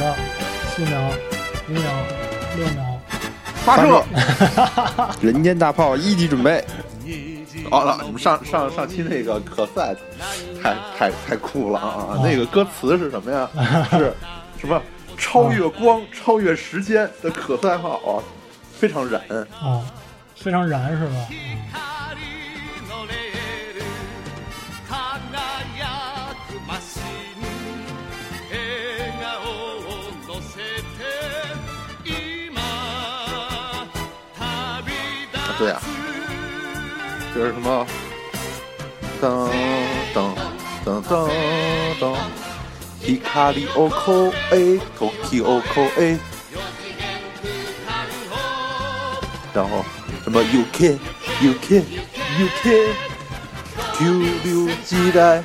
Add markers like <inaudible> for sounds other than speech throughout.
了，四秒、五秒、六秒，发射！<laughs> <laughs> 人间大炮一级准备。好了，你们上上上期那个可赛，太太太酷了啊！那个歌词是什么呀？<laughs> 是什么？超越光、超越时间的可赛号啊，非常燃啊，非常燃是吧？对啊。就是什么，噔噔噔噔噔，ヒカリオコエ、時オコエ，然后什么 UK UK UK，九六時代，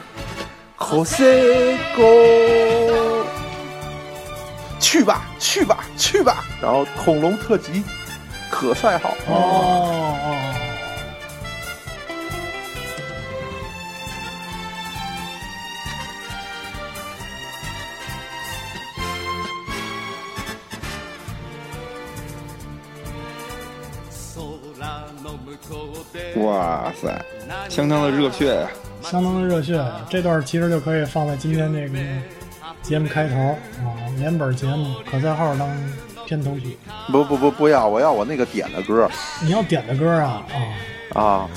可塞哥，去吧去吧去吧，然后恐龙特辑， 可赛号哦哦。哇塞，相当的热血呀！相当的热血，这段其实就可以放在今天这个节目开头啊，连本节目可赛号当片头曲。不不不，不要，我要我那个点的歌。你要点的歌啊啊啊！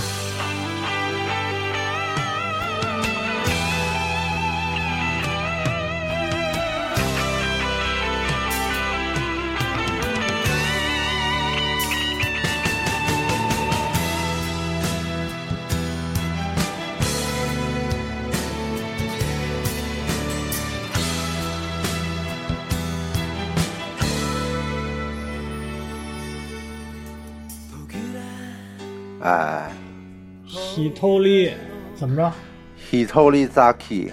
哎，Hitoli 怎么着？Hitoli Zaki，Zaki，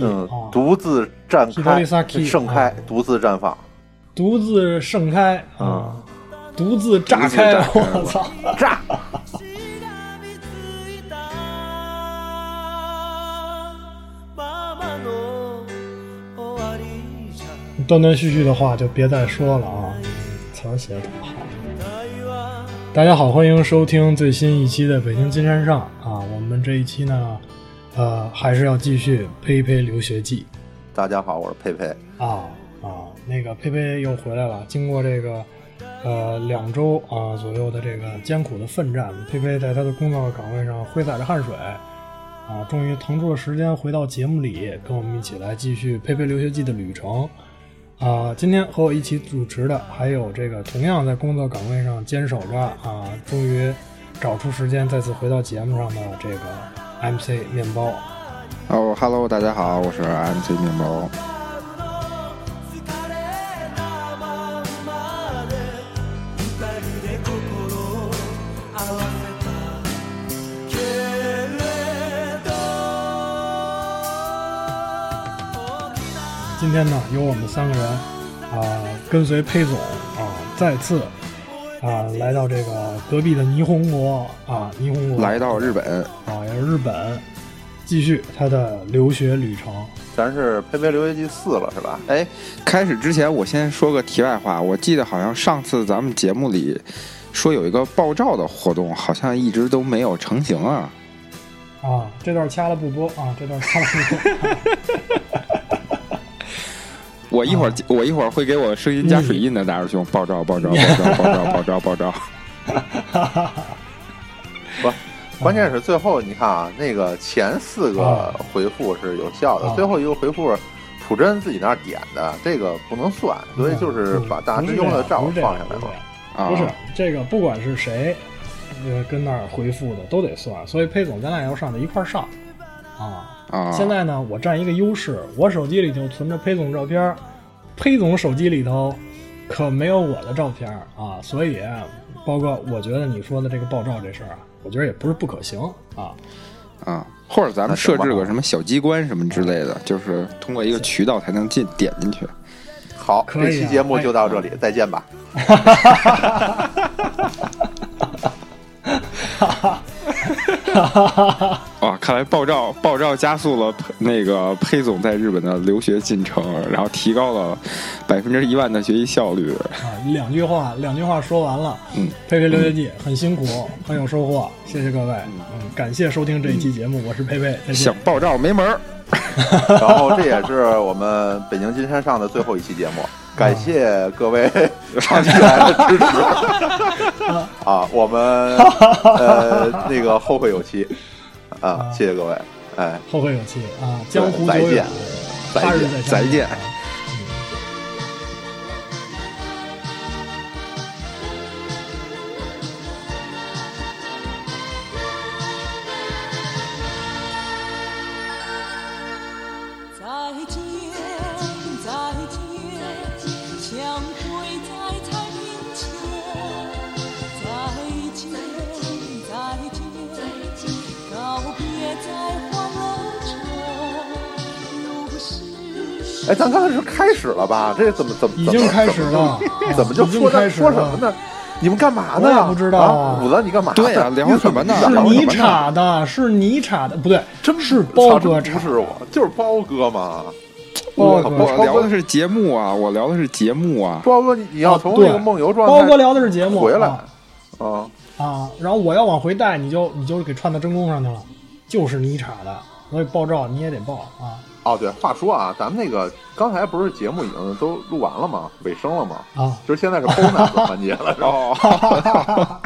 嗯，独自绽开，盛开，独自绽放，独自盛开，啊，独自炸开，我操，炸！断断续续的话就别再说了啊，词儿写的。大家好，欢迎收听最新一期的《北京金山上》啊，我们这一期呢，呃，还是要继续佩佩留学记。大家好，我是佩佩啊啊，那个佩佩又回来了。经过这个呃两周啊左右的这个艰苦的奋战，佩佩在他的工作岗位上挥洒着汗水啊，终于腾出了时间回到节目里，跟我们一起来继续佩佩留学记的旅程。啊，今天和我一起主持的还有这个同样在工作岗位上坚守着啊，终于找出时间再次回到节目上的这个 MC 面包。哦，Hello，大家好，我是 MC 面包。今天呢，由我们三个人啊，跟随裴总啊，再次啊来到这个隔壁的霓虹国啊，霓虹国来到日本啊，也是日本，继续他的留学旅程。咱是《佩佩留学记四》了，是吧？哎，开始之前我先说个题外话，我记得好像上次咱们节目里说有一个爆照的活动，好像一直都没有成型啊。啊，这段掐了不播啊，这段掐了不播。<laughs> 我一会儿我一会儿会给我声音加水印的，大师兄，爆照爆照爆照爆照爆照爆照。<laughs> 不，关键是最后你看啊，那个前四个回复是有效的，最后一个回复普真自己那儿点的，这个不能算，所以就是把大师兄的照放下来了。不是这个，不管是谁呃跟那儿回复的都得算，所以裴总咱俩要上就一块上。啊。现在呢，我占一个优势，我手机里头存着裴总照片，裴总手机里头可没有我的照片啊，所以包括我觉得你说的这个爆照这事儿啊，我觉得也不是不可行啊啊，或者咱们设置个什么小机关什么之类的，就是通过一个渠道才能进点进去。好，这期节目就到这里，再见吧。<laughs> <laughs> 哇，看来爆照爆照加速了那个裴总在日本的留学进程，然后提高了百分之一万的学习效率。啊，两句话，两句话说完了。嗯，佩佩留学记很辛苦，很有收获，谢谢各位。嗯，感谢收听这一期节目，我是佩佩，想。爆照没门儿。<laughs> <laughs> 然后这也是我们北京金山上的最后一期节目，感谢各位长期以来的支持。<laughs> 啊！我们呃 <laughs> 那个后会有期。啊，谢谢各位，哎，后会有期啊，江湖再见久远，再见再见哎，咱刚才是开始了吧？这怎么怎么已经开始了，怎么就说这开始了说什么呢？你们干嘛呢？我也不知道啊，五子你干嘛呢？对啊聊你怎什么呢是你？插的，是你插的，不对，真是包哥不是我，就是包哥嘛。包哥我聊的是节目啊，我聊的是节目啊。包哥，你你要从那个梦游状态包哥聊的是节目回来啊啊。啊，然后我要往回带，你就你就给串到真空上去了，就是你插的，所以爆照你也得爆啊哦，对，话说啊，咱们那个刚才不是节目已经都录完了吗？尾声了吗？啊！就是现在是 bonus 环节了，<laughs> 是吧？哦，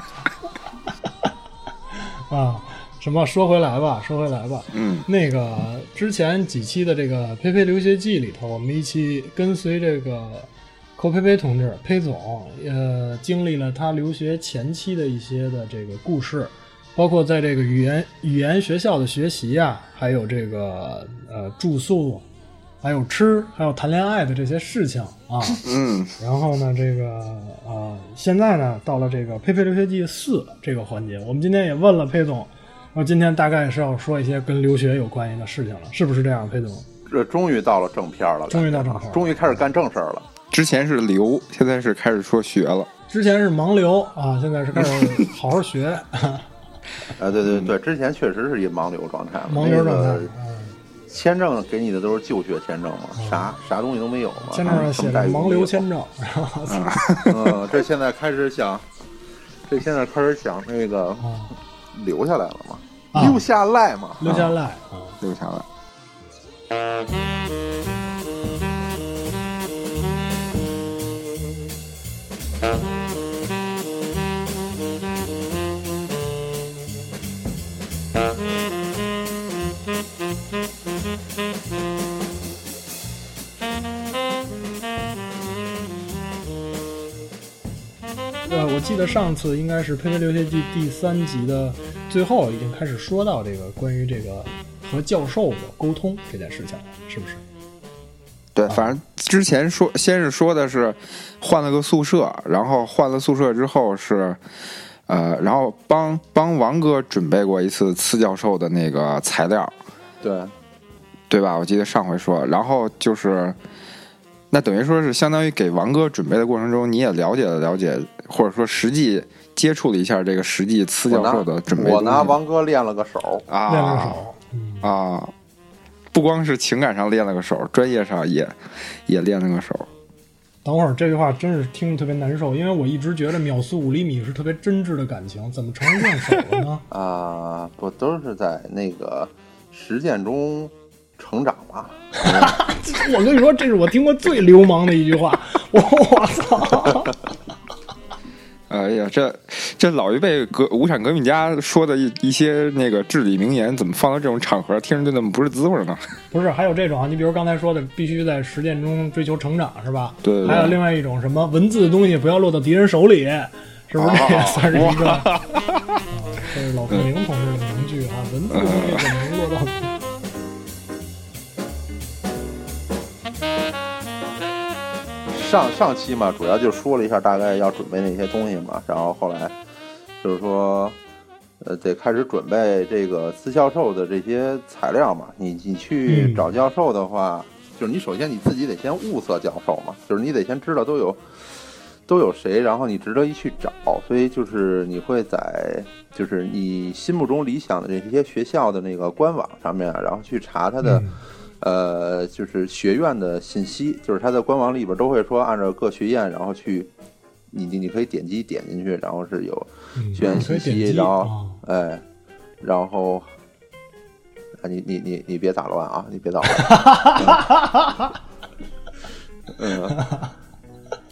<laughs> 啊，什么？说回来吧，说回来吧。嗯，那个之前几期的这个《佩佩留学记》里头，我们一期跟随这个寇佩佩同志裴总，呃，经历了他留学前期的一些的这个故事，包括在这个语言语言学校的学习啊，还有这个呃住宿，还有吃，还有谈恋爱的这些事情啊。嗯，然后呢，这个呃，现在呢，到了这个《佩佩留学记四》这个环节，我们今天也问了佩总，说今天大概是要说一些跟留学有关系的事情了，是不是这样，佩总？这终于到了正片了，终于到正片了终于开始干正事儿了。之前是留，现在是开始说学了。之前是盲流啊，现在是开始好好学，<laughs> <laughs> 呃，<laughs> 对对对，之前确实是一盲流状态嘛，盲流状态。那个嗯。签证给你的都是就学签证嘛，啥啥东西都没有嘛，签证上写着什么待遇都没有。盲流签证，然后 <laughs> 嗯，这现在开始想，这现在开始想那个啊留下来了嘛，啊。留下来嘛，留下来啊。留下来。呃，我记得上次应该是《佩佩留学记》第三集的最后，已经开始说到这个关于这个和教授的沟通这件事情了，是不是？对，反正之前说，先是说的是换了个宿舍，然后换了宿舍之后是，呃，然后帮帮王哥准备过一次次教授的那个材料，对，对吧？我记得上回说，然后就是，那等于说是相当于给王哥准备的过程中，你也了解了了解，或者说实际接触了一下这个实际次教授的准备我拿王哥练了个手，啊练了手，嗯，啊，不光是情感上练了个手，专业上也也练了个手。等会儿这句话真是听着特别难受，因为我一直觉得秒速五厘米是特别真挚的感情，怎么成练手了呢？<laughs> 啊，不都是在那个实践中成长吗？<laughs> 我跟你说，这是我听过最流氓的一句话，我我操！哎呀，这这老一辈革无产革命家说的一一些那个至理名言，怎么放到这种场合，听着就那么不是滋味呢？<laughs> 不是，还有这种啊，你比如刚才说的，必须在实践中追求成长，是吧？对对对还有另外一种什么文字的东西不要落到敌人手里，是不是？这也算是一个 <laughs> 啊，这是老贺明同志的名句啊，文字的东西怎么能落到？<laughs> 上上期嘛，主要就说了一下大概要准备那些东西嘛，然后后来就是说，呃，得开始准备这个私教授的这些材料嘛。你你去嗯。找教授的话，就是你首先你自己得先物色教授嘛，就是你得先知道都有都有谁，然后你值得一去找，所以就是你会在就是你心目中理想的这些学校的那个官网上面，然后去查他的、嗯呃就是学院的信息，就是它的官网里边都会说按照各学院，然后去你你你可以点击点进去，然后是有嗯学院信息，然后啊，哎，然后啊你你你你别打乱啊，你别打乱。<laughs> 嗯，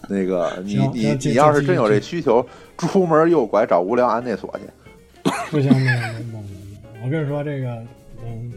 那个你你你要是真有这需求，出门右拐找无聊安内所去。不行，不行，不行，不行我跟你说这个，嗯，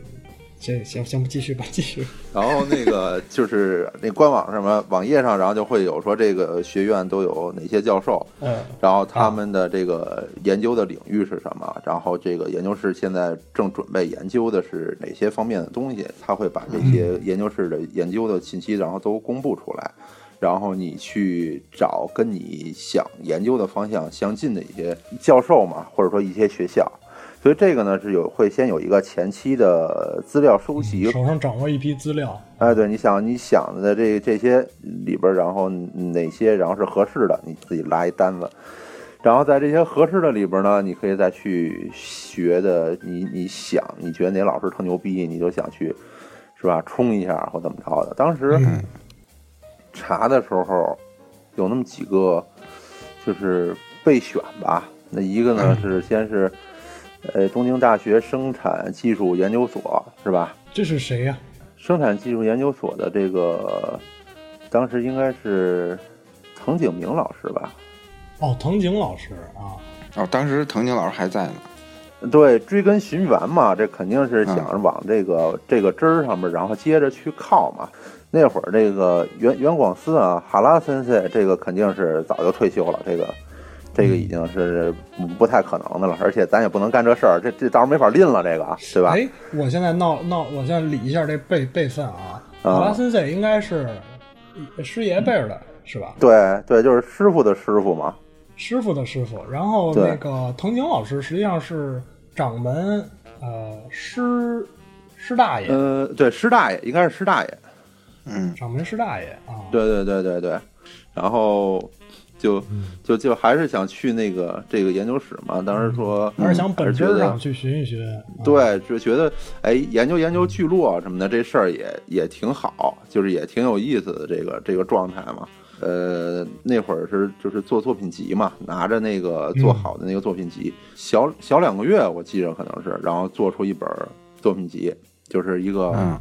这行行，继续吧，继续。<laughs> 然后那个就是那官网上面网页上，然后就会有说这个学院都有哪些教授，嗯然后他们的这个研究的领域是什么，然后这个研究室现在正准备研究的是哪些方面的东西，他会把这些研究室的研究的信息，然后都公布出来，然后你去找跟你想研究的方向相近的一些教授嘛，或者说一些学校。所以这个呢是有会先有一个前期的资料收集手上掌握一批资料，哎，对，你想你想的这这些里边，然后哪些然后是合适的，你自己拉一单子。然后在这些合适的里边呢，你可以再去学的，你你想你觉得哪老师特牛逼，你就想去是吧冲一下或怎么着的。当时嗯查的时候有那么几个就是备选吧，那一个呢是先是呃东京大学生产技术研究所是吧？这是谁呀、生产技术研究所的这个，当时应该是藤井明老师吧？哦，藤井老师啊，哦，当时藤井老师还在呢。对，追根寻源嘛，这肯定是想着往这个、这个枝儿上面，然后接着去靠嘛。那会儿这个袁袁广思啊，哈拉森塞这个肯定是早就退休了，这个这个已经是不不太可能的了，而且咱也不能干这事儿，这这到时候没法拎了，这个对吧？哎，我现在闹闹，我现在理一下这辈辈分啊。啊马拉森塞应该是师爷辈儿的，是吧？对对，就是师傅的师傅嘛。师傅的师傅。然后那个藤井老师实际上是掌门，呃，师师大爷，呃，对，师大爷应该是师大爷。嗯，掌门师大爷啊。对对对对对，然后就就就还是想去那个这个研究室嘛，当时说还是想本觉得质上去寻一寻。啊，对，就觉得哎，研究研究聚落什么的这事儿也也挺好，就是也挺有意思的这个这个状态嘛。呃，那会儿是就是做作品集嘛，拿着那个做好的那个作品集，小小两个月我记着可能是，然后做出一本作品集，就是一个，嗯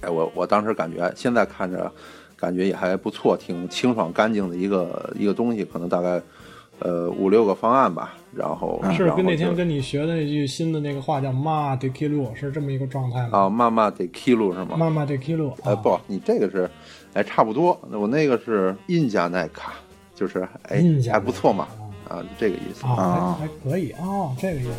哎，我我当时感觉现在看着感觉也还不错，挺清爽干净的一个一个东西，可能大概呃五六个方案吧，然后是跟那天跟你学的那句新的那个话叫“妈得 kilo” 是这么一个状态吗？啊，骂骂得 kilo 是吗？妈妈得 kilo，哎，不，你这个是，哎，差不多。我那个是印加奈卡，就是哎还不错嘛，啊，这个意思。啊，啊还还可以哦，这个意思。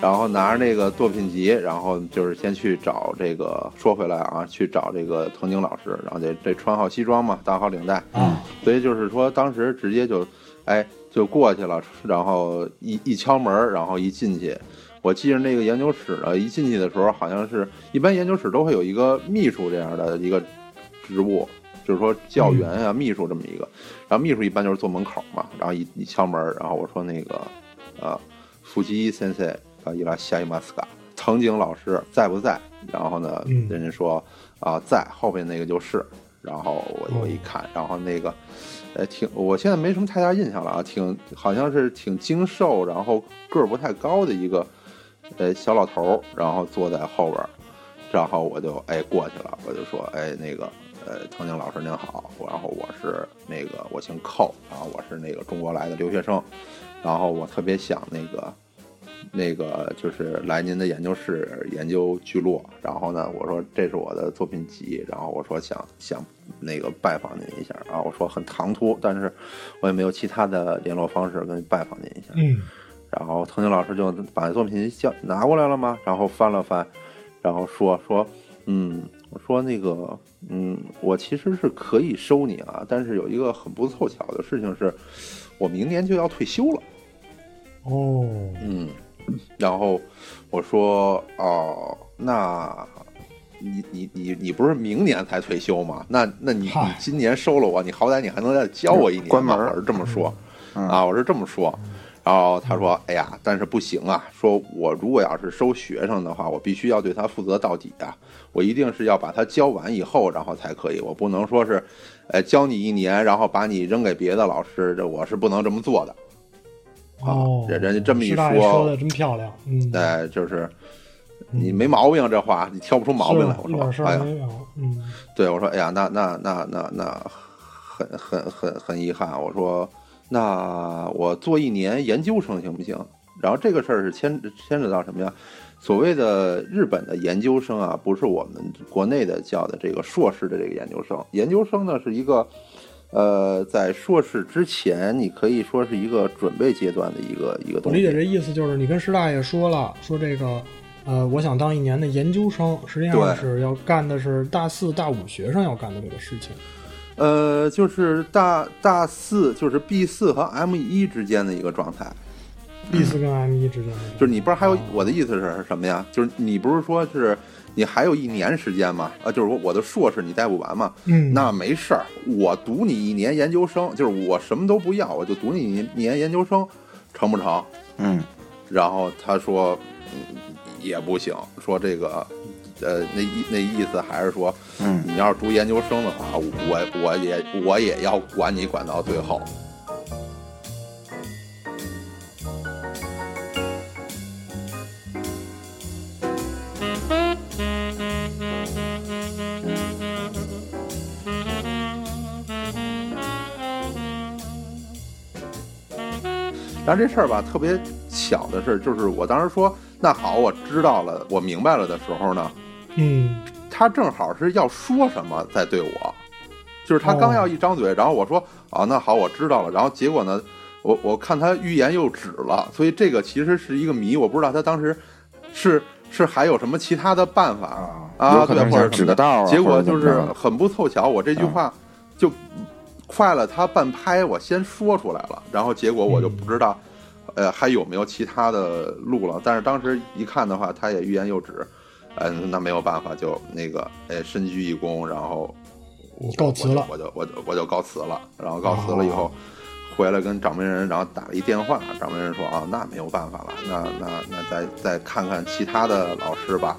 然后拿着那个作品集，然后就是先去找这个，说回来啊，去找这个藤井老师，然后这这穿好西装嘛，打好领带，嗯，所以就是说当时直接就，哎，就过去了，然后一一敲门，然后一进去。我记着那个研究室呢，一进去的时候，好像是一般研究室都会有一个秘书这样的一个职务，就是说教员啊、秘书这么一个。然后秘书一般就是坐门口嘛，然后一一敲门，然后我说那个，呃，福吉先生啊，伊拉夏伊马斯卡，藤井老师在不在？然后呢，嗯人家说啊、在，后边那个就是。然后我我一看，然后那个，呃，挺，我现在没什么太大印象了啊，挺好像是挺精瘦，然后个儿不太高的一个，呃，小老头儿，然后坐在后边儿，然后我就哎过去了，我就说哎那个呃藤井老师您好，然后我是那个我姓寇，然后我是那个中国来的留学生，然后我特别想那个那个就是来您的研究室研究聚落，然后呢我说这是我的作品集，然后我说想想那个拜访您一下啊，我说很唐突，但是我也没有其他的联络方式跟拜访您一下，嗯。然后藤井老师就把作品集交拿过来了吗，然后翻了翻，然后说说，嗯，我说那个，嗯，我其实是可以收你啊，但是有一个很不凑巧的事情是，我明年就要退休了，哦，嗯，然后我说哦，那你你你你不是明年才退休吗？那那你你今年收了我，你好歹你还能再教我一年吧？关门儿我是这么说嗯啊，我是这么说。然后他说：“哎呀，但是不行啊！说我如果要是收学生的话，我必须要对他负责到底啊！我一定是要把他教完以后，然后才可以。我不能说是，呃，教你一年，然后把你扔给别的老师，这我是不能这么做的。啊哦，人人家这么一说说的真漂亮，嗯，哎，就是你没毛病，这话你挑不出毛病来。我说，哎呀，嗯，对我说，哎呀，那那那那那很很很很遗憾。我说，那我做一年研究生行不行？然后这个事儿是牵牵扯到什么呀？所谓的日本的研究生啊，不是我们国内的叫的这个硕士的这个研究生。研究生呢是一个，呃，在硕士之前，你可以说是一个准备阶段的一个一个东西。我理解这意思就是你跟师大爷说了，说这个，呃，我想当一年的研究生，实际上是要干的是大四、大五学生要干的这个事情。呃，就是大大四，就是 B 四和 M 一之间的一个状态。B 四跟 M 一之间的，就是你不是还有哦我的意思是什么呀？就是你不是说是你还有一年时间嘛？啊，就是说我的硕士你带不完嘛？嗯，那没事儿，我读你一年研究生，就是我什么都不要，我就读你一年研究生，成不成？嗯，然后他说，嗯，也不行，说这个，呃，那意那意思还是说，嗯你要是读研究生的话，我我也我也要管你管到最后。然这事儿吧，特别巧的是，就是我当时说那好，我知道了，我明白了的时候呢，嗯，他正好是要说什么在对我，就是他刚要一张嘴，然后我说啊，那好，我知道了，然后结果呢，我我看他欲言又止了，所以这个其实是一个谜，我不知道他当时是是还有什么其他的办法啊，有可能对，或者想指个道啊，结果就是很不凑巧，我这句话就快了他半拍，我先说出来了，然后结果我就不知道，呃，还有没有其他的路了。但是当时一看的话，他也欲言又止，嗯、那没有办法，就那个，哎，深鞠一躬，然后告辞了我就我就我就我就告辞了。然后告辞了以后，回来跟掌门人，然后打了一电话，掌门人说啊，那没有办法了，那那那再再看看其他的老师吧。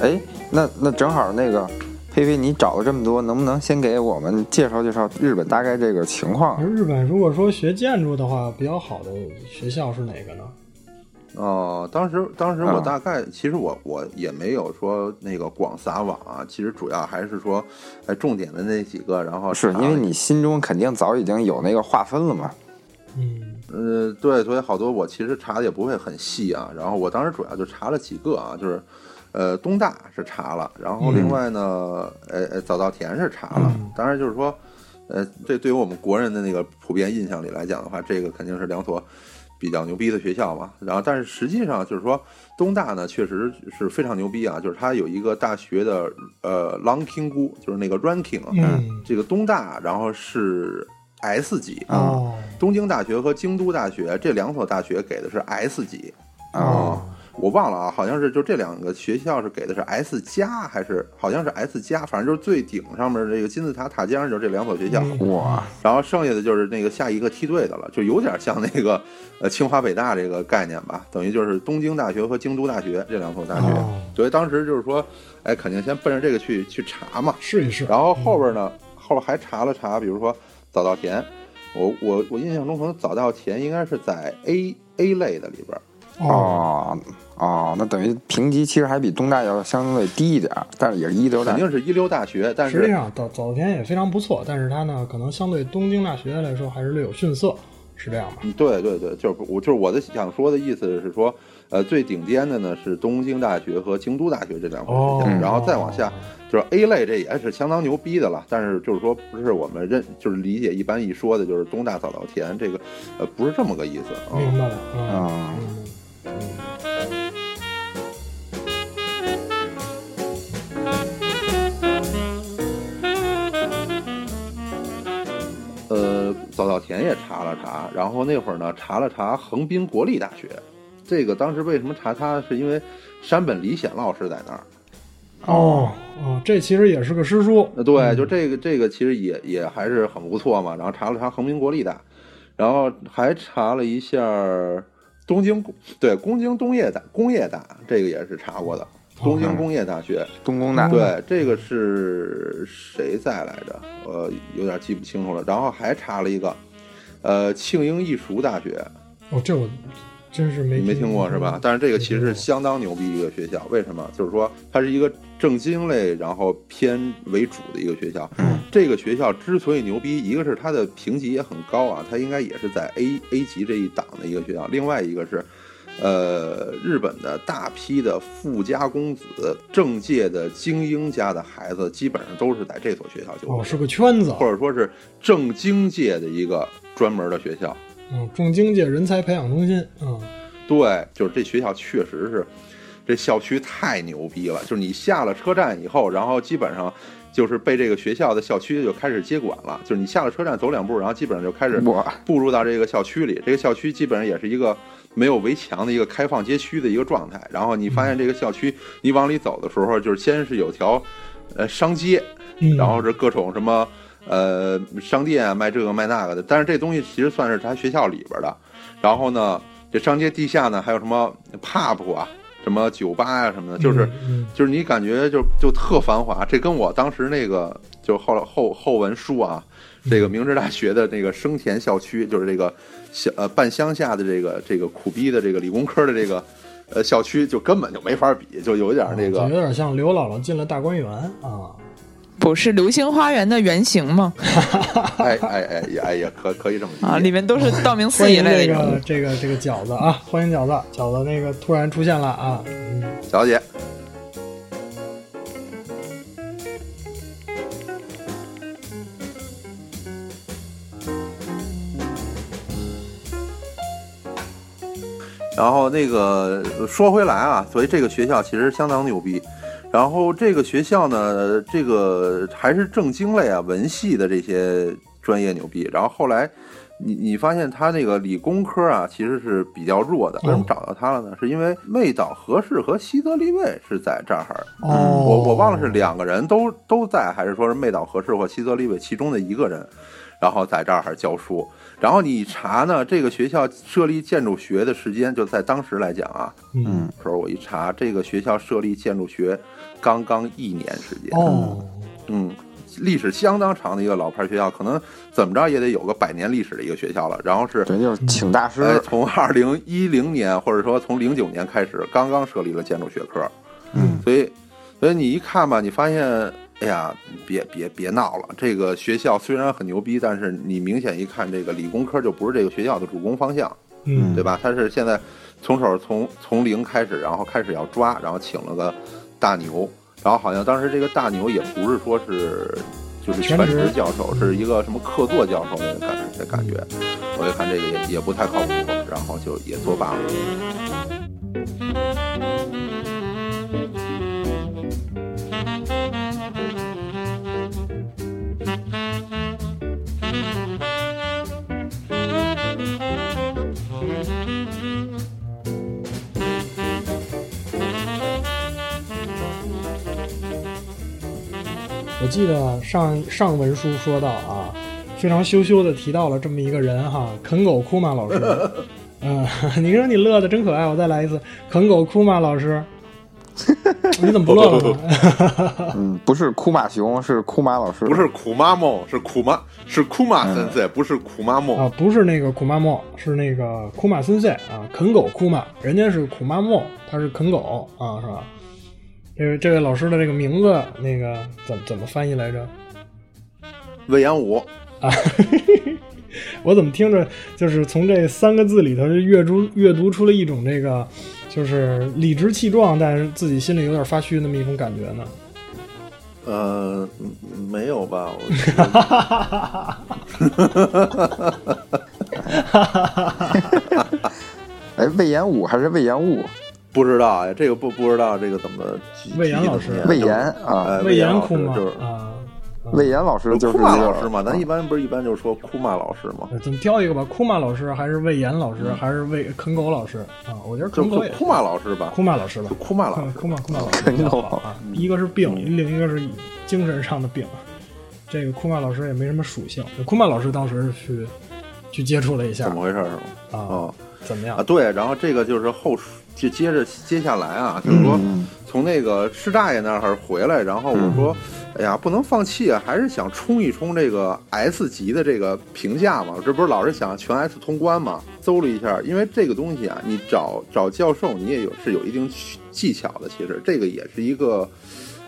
哎，那那正好那个佩佩，你找了这么多，能不能先给我们介绍介绍日本大概这个情况？日本如果说学建筑的话，比较好的学校是哪个呢？哦，当时当时我啊大概、其实我我也没有说那个广撒网啊，其实主要还是说，哎，重点的那几个，然后是因为你心中肯定早已经有那个划分了嘛。嗯，呃对，所以好多我其实查的也不会很细啊，然后我当时主要就查了几个啊，就是呃东大是查了，然后另外呢，呃呃早稻田是查了，嗯当然就是说，呃这对于我们国人的那个普遍印象里来讲的话，这个肯定是两所。比较牛逼的学校嘛，然后但是实际上就是说，东大呢确实是非常牛逼啊，就是它有一个大学的呃 ranking 估，就是那个 ranking 这个东大然后是 S 级，哦。东京大学和京都大学这两所大学给的是 S 级，哦，我忘了啊，好像是就这两个学校是给的是 S 加还是好像是 S 加，反正就是最顶上面这个金字塔塔尖上就是这两所学校，嗯。哇，然后剩下的就是那个下一个梯队的了，就有点像那个呃清华北大这个概念吧，等于就是东京大学和京都大学这两所大学，哦。所以当时就是说，哎，肯定先奔着这个去去查嘛，试一试。然后后边呢，后边还查了查，比如说早稻田，我我我印象中可能早稻田应该是在 A A 类的里边儿，哦，哦哦，那等于评级其实还比东大要相对低一点儿，但是也是一流大肯。定是一流大学，但是实际上早早稻田也非常不错，但是它呢，可能相对东京大学来说还是略有逊色，是这样吧？嗯对对对，就是我就是我的想说的意思是说，呃，最顶尖的呢是东京大学和京都大学这两所学校，哦然后再往下就是 A 类，这也是相当牛逼的了。但是就是说，不是我们认就是理解一般一说的，就是东大早稻田这个，呃，不是这么个意思啊。明白了啊。啊，呃，早稻田也查了查，然后那会儿呢查了查横滨国立大学，这个当时为什么查它，是因为山本理显老师在那儿。哦哦，这其实也是个师叔。呃，对，就这个这个其实也也还是很不错嘛。然后查了查横滨国立大，然后还查了一下东京对东京东业大工业大，这个也是查过的。东京工业大学，东工大，对，这个是谁在来着？呃，有点记不清楚了。然后还查了一个，呃，庆应义塾大学，哦，这我真是没你没听过是吧？但是这个其实是相当牛逼一个学校，为什么？就是说它是一个正经类，然后偏为主的一个学校。嗯这个学校之所以牛逼，一个是它的评级也很高啊，它应该也是在 A A 级这一档的一个学校。另外一个是，呃，日本的大批的富家公子、政界的精英家的孩子，基本上都是在这所学校就哦，是个圈子。或者说是政经界的一个专门的学校。嗯，政经界人才培养中心。嗯，对，就是这学校确实是，这校区太牛逼了。就是你下了车站以后，然后基本上就是被这个学校的校区就开始接管了。就是你下了车站走两步，然后基本上就开始步入到这个校区里。这个校区基本上也是一个没有围墙的一个开放街区的一个状态。然后你发现这个校区，你往里走的时候，就是先是有条呃商街，嗯然后是各种什么呃商店啊卖这个卖那个的，但是这东西其实算是他学校里边的。然后呢，这商街地下呢还有什么 pub 啊，什么酒吧呀、什么的，就是、嗯就是你感觉就就特繁华。这跟我当时那个就后来后后文书啊，这个明治大学的那个生田校区，就是这个小呃半乡下的这个这个苦逼的这个理工科的这个呃校区，就根本就没法比，就有一点那个就有点像刘姥姥进了大观园啊。不是流星花园的原型吗？<laughs> 哎哎哎也哎也可可以这么啊，里面都是道明寺一类这的人物。个这个这个饺子啊，欢迎饺子，饺子那个突然出现了啊。嗯，小姐。然后那个说回来啊，所以这个学校其实相当牛逼。然后这个学校呢，这个还是正经类啊，文系的这些专业牛逼。然后后来你你发现他那个理工科啊，其实是比较弱的。为什么找到他了呢？是因为妹岛和世和西泽立卫是在这儿。哦，我我忘了是两个人都都在，还是说是妹岛和世或西泽立卫其中的一个人，然后在这儿教书。然后你查呢，这个学校设立建筑学的时间，就在当时来讲啊，嗯时候我一查，这个学校设立建筑学刚刚一年时间，哦，嗯，历史相当长的一个老牌学校，可能怎么着也得有个百年历史的一个学校了。然后是对，就是请大师，哎，从二零一零年或者说从零九年开始，刚刚设立了建筑学科，嗯，所以，所以你一看吧，你发现，哎呀，别别别闹了，这个学校虽然很牛逼，但是你明显一看，这个理工科就不是这个学校的主攻方向，嗯，对吧？他是现在从手从从零开始，然后开始要抓，然后请了个大牛，然后好像当时这个大牛也不是说是。就是全职教授，是一个什么客座教授那种感的感觉，我一看这个也也不太靠谱，然后就也作罢了。我记得上上文书说到啊，非常羞羞的提到了这么一个人哈，啃狗库玛老师。<laughs> 嗯、<laughs> 你说你乐的真可爱，我再来一次，啃狗库玛老师。<laughs> 你怎么不乐了呢？嗯，不是库马熊，是库马老师，不是苦妈梦，是苦妈，是库马森森，不是苦妈梦。啊，不是那个库玛莫，是那个库玛森塞啊，啃狗库玛，人家是库玛莫，他是啃狗啊，是吧？这位这位老师的这个名字，那个怎么怎么翻译来着？魏延武，啊，<laughs> 我怎么听着就是从这三个字里头就阅读阅读出了一种这个就是理直气壮，但是自己心里有点发虚那么一种感觉呢？呃，嗯没有吧？我 <laughs> <laughs> 哎，魏延武还是魏延武？不知道哎，这个不不知道这个怎么具魏延老师魏念？延啊，哎魏延延哭吗？就是啊，魏延老师就是老师嘛，咱一般不是一般就是说库马老师嘛，呃咱挑一个吧，库马老师还是魏延老师还是魏啃狗老师？啊？我觉得就啃狗也库马老师吧，库马老师吧。就，库马老师，库玛库马老师。啃狗啊，一个是病，另一个是精神上的病。这个库玛老师也没什么属性，库玛老师当时是去去接触了一下。怎么回事儿？是吗？啊，哦。怎么样？啊，？对，然后这个就是后就接着接下来啊，就是说嗯从那个师大爷那儿回来，然后我说，哎呀，不能放弃啊，还是想冲一冲这个 S 级的这个评价嘛，这不是老是想全 S 通关嘛？搜了一下，因为这个东西啊，你找找教授，你也有是有一定技巧的，其实这个也是一个。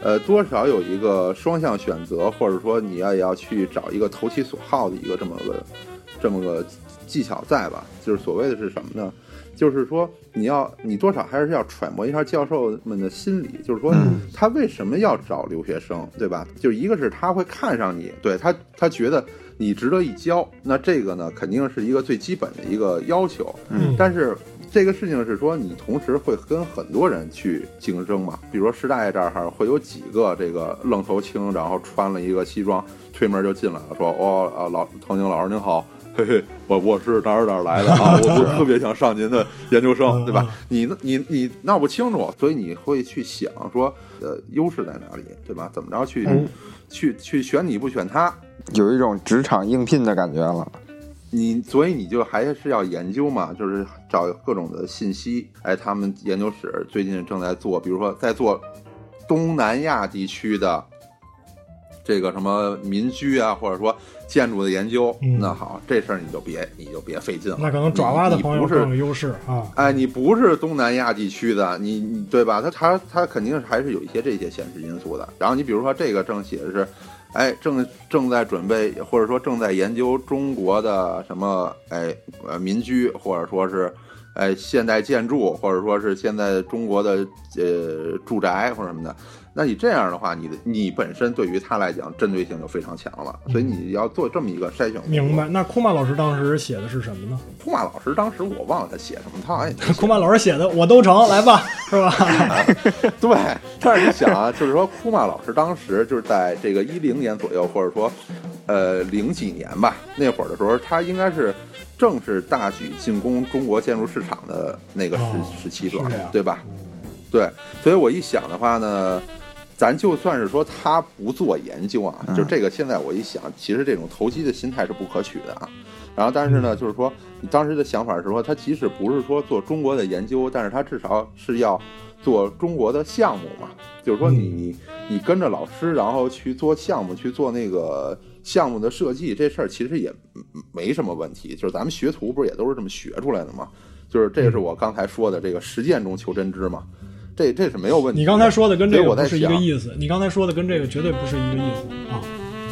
呃，多少有一个双向选择，或者说你要也要去找一个投其所好的一个这么个这么个技巧在吧？就是所谓的是什么呢？就是说你要你多少还是要揣摩一下教授们的心理，就是说他为什么要找留学生，对吧？就一个是他会看上你，对他他觉得你值得一教，那这个呢肯定是一个最基本的一个要求。嗯但是这个事情是说，你同时会跟很多人去竞争嘛。比如说师大爷这儿会有几个这个愣头青，然后穿了一个西装，推门就进来了，说：“哦啊，老唐宁老师您好，<laughs> 嘿嘿，我我是哪儿哪儿来的啊，我我特别想上您的研究生，对吧？你你你闹不清楚，所以你会去想说，呃，优势在哪里，对吧？怎么着去、去去选你不选他，有一种职场应聘的感觉了。你所以你就还是要研究嘛，就是找各种的信息。哎，他们研究室最近正在做，比如说在做东南亚地区的这个什么民居啊，或者说建筑的研究。嗯那好，这事儿你就别你就别费劲了。那可能爪哇的朋友更有优势啊。哎，你不是东南亚地区的，你你对吧？他他他肯定还是有一些这些现实因素的。然后你比如说这个正写的是，哎，正正在准备或者说正在研究中国的什么哎呃民居，或者说是哎现代建筑，或者说是现在中国的呃住宅或者什么的。那你这样的话，你的你本身对于他来讲针对性就非常强了，所以你要做这么一个筛选。明白。那库玛老师当时写的是什么呢？库玛老师当时我忘了他写什么，他好像也 <laughs> 库玛老师写的“我都成”，来吧，是吧？<laughs> 对，但是你想啊，就是说库玛老师当时就是在这个一零年左右，或者说呃零几年吧，那会儿的时候，他应该是正是大举进攻中国建筑市场的那个时、哦时期段对吧？对，所以我一想的话呢。咱就算是说他不做研究啊，就这个现在我一想，其实这种投机的心态是不可取的啊。然后，但是呢，就是说你当时的想法是说，他即使不是说做中国的研究，但是他至少是要做中国的项目嘛。就是说你，你你跟着老师，然后去做项目，去做那个项目的设计，这事儿其实也嗯没什么问题。就是咱们学徒不是也都是这么学出来的嘛？就是这个是我刚才说的这个实践中求真知嘛。这这是没有问题的。你刚才说的跟这个不是一个意思，你刚才说的跟这个绝对不是一个意思啊！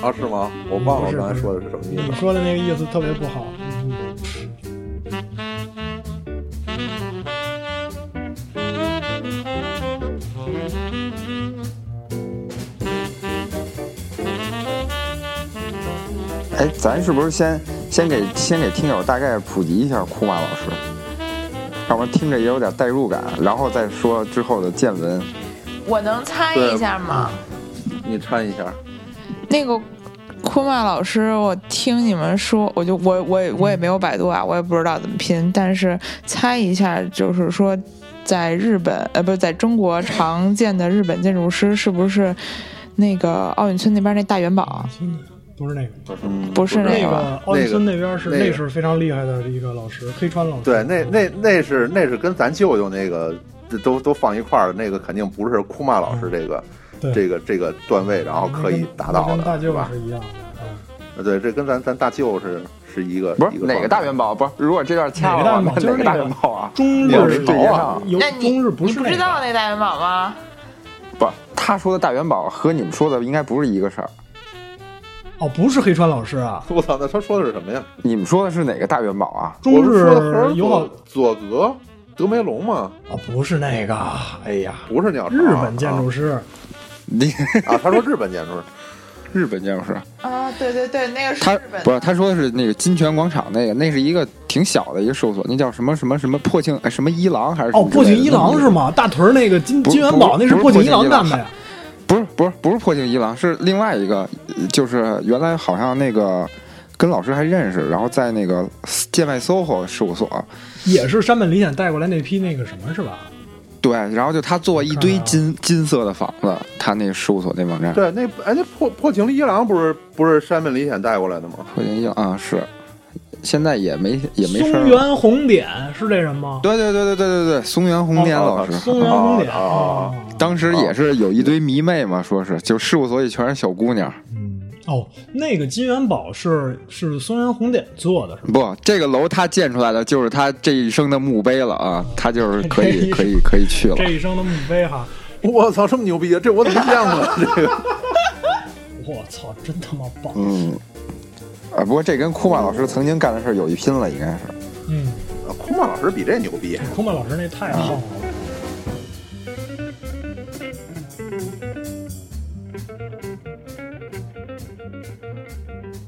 啊？是吗？我忘了我刚才说的是什么意思。你说的那个意思特别不好。嗯哎，咱是不是先先给先给听友大概普及一下库玛老师，要不然听着也有点代入感，然后再说之后的见闻。我能猜一下吗？你猜一下。那个库玛老师，我听你们说，我就我我也我也没有百度啊，我也不知道怎么拼，但是猜一下，就是说，在日本呃不是在中国常见的日本建筑师是不是那个奥运村那边那大元宝？不是那个，嗯，不是那个个奥运村那边是那个那是非常厉害的一个老师，黑川老师。对，那那那是那是跟咱舅舅那个都都放一块儿的，那个肯定不是库玛老师这个、这个这个段位，然后可以达到的，大舅是吧？是一样的。呃对，这跟咱咱大舅是是一个不是哪个大元宝？不是，如果这段掐哪个大了，元宝就是那哪个大元宝啊？中日朝对呀有那你中日不你不知道那大元宝吗？不，他说的大元宝和你们说的应该不是一个事儿。哦，不是黑川老师啊，<laughs> 我操，那他说的是什么呀？你们说的是哪个大元宝啊？中日友好佐佐格德梅隆吗？啊，不是那个，哎呀，不是鸟巢，日本建筑师，你啊，他说日本建筑师，<laughs> 日本建筑师，啊，对对对，那个是他日本不是他说的是那个金泉广场那个，那是一个挺小的一个事务所，那叫什么什么什么破庆哎什么一郎还是什哦，破庆一郎是？吗？大屯儿那个金金元宝，那是破庆一郎干的呀。不是不是不是破镜一郎，是另外一个，就是原来好像那个跟老师还认识，然后在那个建外 SOHO 事务所，也是山本理显带过来那批那个什么是吧？对，然后就他做一堆金金色的房子，他那事务所那网站，对，那哎那破破情的一郎不是不是山本理显带过来的吗？破镜一郎啊是，现在也没也没事儿。松原红点是这人吗？对对对对对对对，松原红点老师，松原红点哦哦哦当时也是有一堆迷妹嘛，说是就事务所里全是小姑娘。嗯哦，那个金元宝是是松原红点做的是？不，这个楼他建出来的就是他这一生的墓碑了啊，他就是可以 <laughs> 可以可以去了。这一生的墓碑哈，我操，这么牛逼啊！这我怎么没见过这个？<laughs> 我操，真他妈棒！嗯，啊，不过这跟库玛老师曾经干的事儿有一拼了，应该是。嗯，库曼老师比这牛逼。库曼老师那太横了。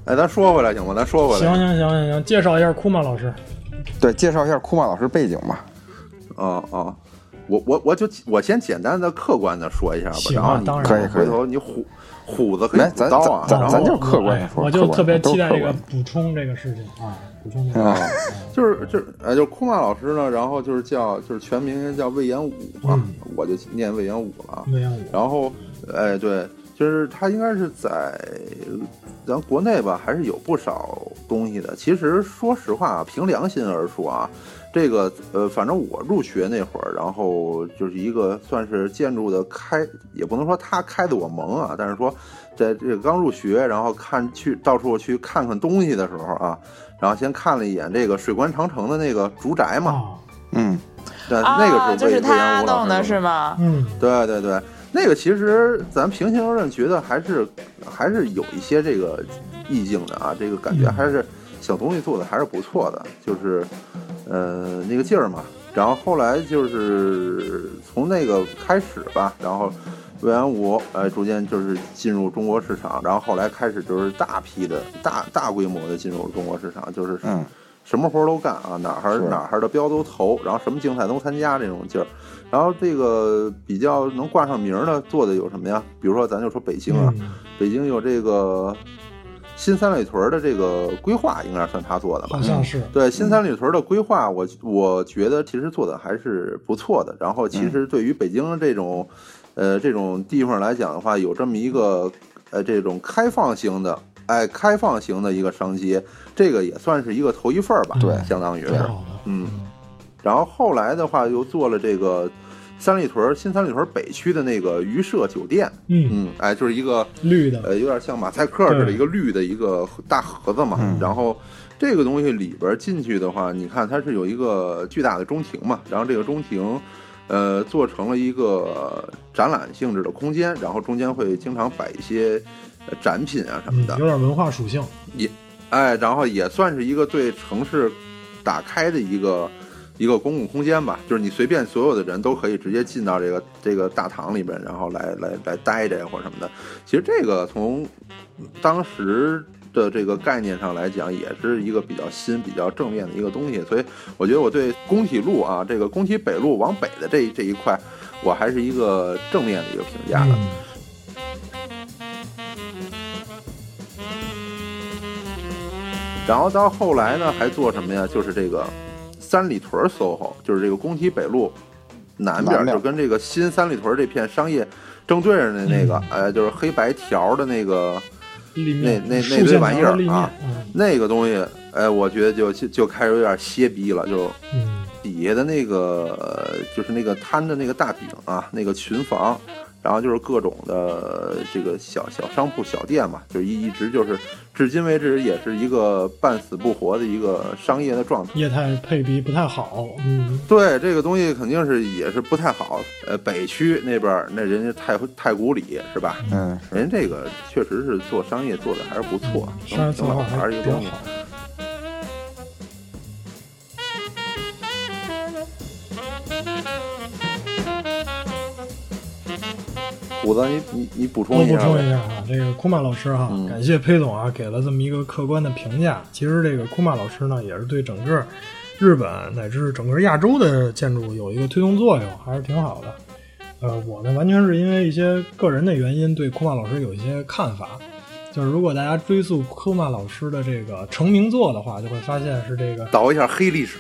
哎，咱说回来行吗？咱说回来。行行行行行，介绍一下库曼老师。对，介绍一下库玛老师背景吧。哦哦，我我我就我先简单的客观的说一下吧，行然后你啊当然可以可以回头你虎虎子可以刀啊，咱咱就客观地说哎我就特别期待这个补充这个事情啊，补充这个。啊，<laughs> 就是就是呃，就是库曼老师呢，然后就是叫就是全名叫魏延武嘛，嗯我就念魏延武了。魏延武，然后，哎，对，就是他应该是在咱国内吧，还是有不少东西的。其实说实话啊，凭良心而说啊，这个呃，反正我入学那会儿，然后就是一个算是建筑的开，也不能说他开的我蒙啊，但是说在这个刚入学，然后看去到处去看看东西的时候啊，然后先看了一眼这个水关长城的那个竹宅嘛，啊，嗯，对、啊，那个是魏就是他弄的是吗？嗯，对对对，那个其实咱平心而论，觉得还是还是有一些这个意境的啊，这个感觉嗯还是小东西做的还是不错的，就是呃那个劲儿嘛。然后后来就是从那个开始吧，然后魏安武呃逐渐就是进入中国市场，然后后来开始就是大批的大大规模的进入中国市场，就是嗯什么活儿都干啊，哪儿哪儿的标都投，然后什么竞赛都参加这种劲儿。然后这个比较能挂上名儿的做的有什么呀？比如说咱就说北京啊，嗯北京有这个新三里屯儿的这个规划，应该算他做的吧好？像是。对新三里屯儿的规划，我我觉得其实做的还是不错的。然后其实对于北京这种，呃这种地方来讲的话，有这么一个呃这种开放型的，哎开放型的一个商机，这个也算是一个头一份儿吧，对相当于是。嗯，然后后来的话又做了这个三里屯儿新三里屯儿北区的那个鱼舍酒店，嗯，嗯，哎，就是一个绿的，呃，有点像马赛克似的，一个绿的一个大盒子嘛。嗯然后这个东西里边进去的话，你看它是有一个巨大的中庭嘛，然后这个中庭。呃，做成了一个展览性质的空间，然后中间会经常摆一些呃展品啊什么嗯，的，有点文化属性也。哎，然后也算是一个对城市打开的一个一个公共空间吧，就是你随便所有的人都可以直接进到这个这个大堂里边，然后来来来待着呀或者什么的。其实这个从当时的这个概念上来讲，也是一个比较新、比较正面的一个东西。所以我觉得我对工体路啊，这个工体北路往北的这这一块，我还是一个正面的一个评价的。嗯，然后到后来呢，还做什么呀？就是这个三里屯 SOHO，就是这个工体北路南边，就跟这个新三里屯这片商业正对着的那个，嗯。哎，就是黑白条的那个那那那堆玩意儿啊，嗯。那个东西，哎，我觉得就就就开始有点歇逼了，就嗯。底下的那个呃就是那个摊的那个大饼啊，那个群房，然后就是各种的这个小小商铺、小店嘛，就是一一直就是至今为止也是一个半死不活的一个商业的状态。业态配比不太好。嗯，对这个东西肯定是也是不太好。呃，北区那边那人家太太古里是吧？嗯，人这个确实是做商业做的还是不错，挺商业策挺老牌划还儿一个东西。虎子，你你你补充一下我。补充一下啊，这个库玛老师哈，嗯感谢裴总啊，给了这么一个客观的评价。其实这个库玛老师呢，也是对整个日本乃至整个亚洲的建筑有一个推动作用，还是挺好的。呃，我呢完全是因为一些个人的原因，对库玛老师有一些看法。就是如果大家追溯科曼老师的这个成名作的话，就会发现是这个倒一下黑历史，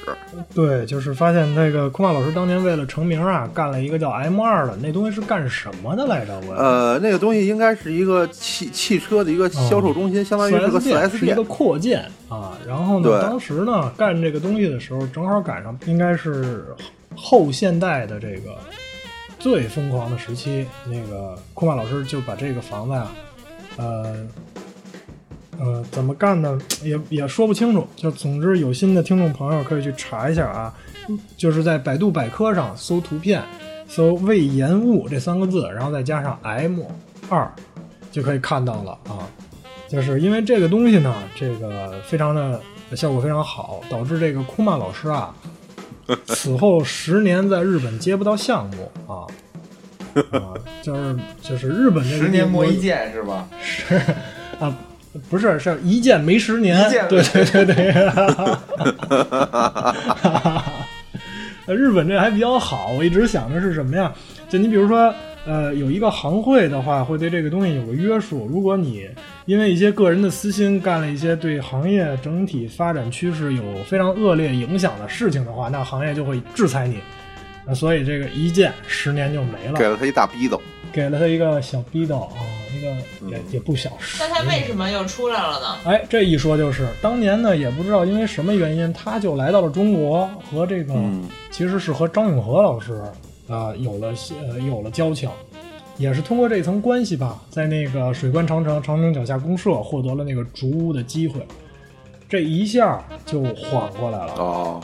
对，就是发现那个科曼老师当年为了成名啊，干了一个叫 M 二的，那东西是干什么的来着？我呃，那个东西应该是一个汽汽车的一个销售中心，相当于是个 4S 店 4S 店是一个。扩建啊。然后呢，当时呢干这个东西的时候，正好赶上应该是后现代的这个最疯狂的时期。那个科曼老师就把这个房子呀、呃呃，怎么干呢？也也说不清楚。就总之，有心的听众朋友可以去查一下啊，就是在百度百科上搜图片，搜“胃延物”这三个字，然后再加上 M 二，就可以看到了啊。就是因为这个东西呢，这个非常的效果非常好，导致这个库曼老师啊，<laughs> 此后十年在日本接不到项目啊。<laughs> 啊，就是就是日本这个十年磨一剑是吧？是啊，不是是一剑没十年，对对对对。<laughs> 呃日本这还比较好，我一直想的是什么呀？就你比如说，呃，有一个行会的话，会对这个东西有个约束。如果你因为一些个人的私心干了一些对行业整体发展趋势有非常恶劣影响的事情的话，那行业就会制裁你。呃所以这个一见十年就没了。给了他一大逼斗，给了他一个小逼斗啊，一个也、嗯也不小。那他为什么又出来了呢？哎，这一说就是当年呢，也不知道因为什么原因，他就来到了中国，和这个、嗯其实是和张永和老师啊、有了呃有了交情，也是通过这层关系吧，在那个水关长城长城脚下公社获得了那个竹屋的机会，这一下就缓过来了。哦，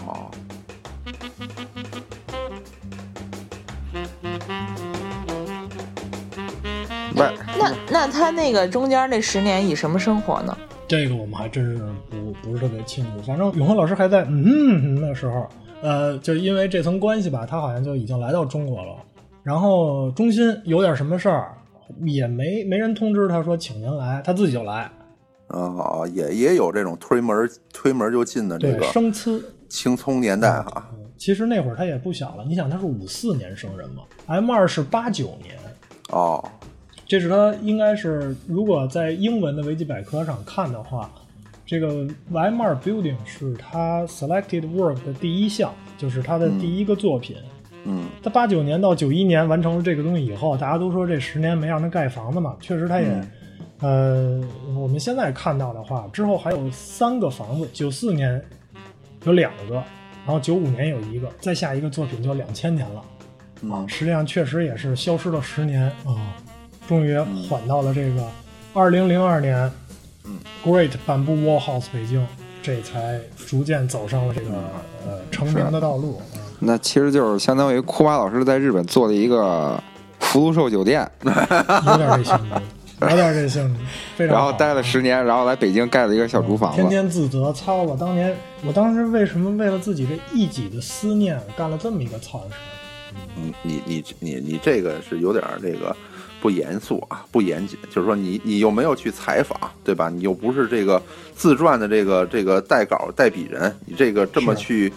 那那他那个中间那十年以什么生活呢？这个我们还真是不不是特别清楚。反正永和老师还在嗯那时候，呃，就因为这层关系吧，他好像就已经来到中国了。然后中心有点什么事儿，也没没人通知他说请您来，他自己就来。啊，也也有这种推门推门就进的这，个生呲。青葱年代哈。其实那会儿他也不小了，你想他是五四年生人嘛，M 二是八九年，哦，这是他应该是如果在英文的维基百科上看的话，这个 Weimar Building 是他 Selected Work 的第一项，就是他的第一个作品。嗯。他八九年到九一年完成了这个东西以后，大家都说这十年没让他盖房子嘛，确实他也，呃，我们现在看到的话，之后还有三个房子，九四年有两个，然后九五年有一个，再下一个作品就两千年了。嗯。实际上确实也是消失了十年。啊，终于缓到了这个二零零二年，嗯，Great 板布 Wall House 北京，这才逐渐走上了这个呃成名的道路。啊那其实就是相当于库巴老师在日本做了一个福禄寿酒店，有点这性质，有点这性质，非常。然后待了十年，然后来北京盖了一个小竹房子。天天自责，操！我当年，我当时为什么为了自己这一己的思念，干了这么一个操事？嗯，你你你你这个是有点儿这个不严肃啊，不严谨。就是说你你又没有去采访，对吧？你又不是这个自传的这个这个代稿代笔人，你这个这么去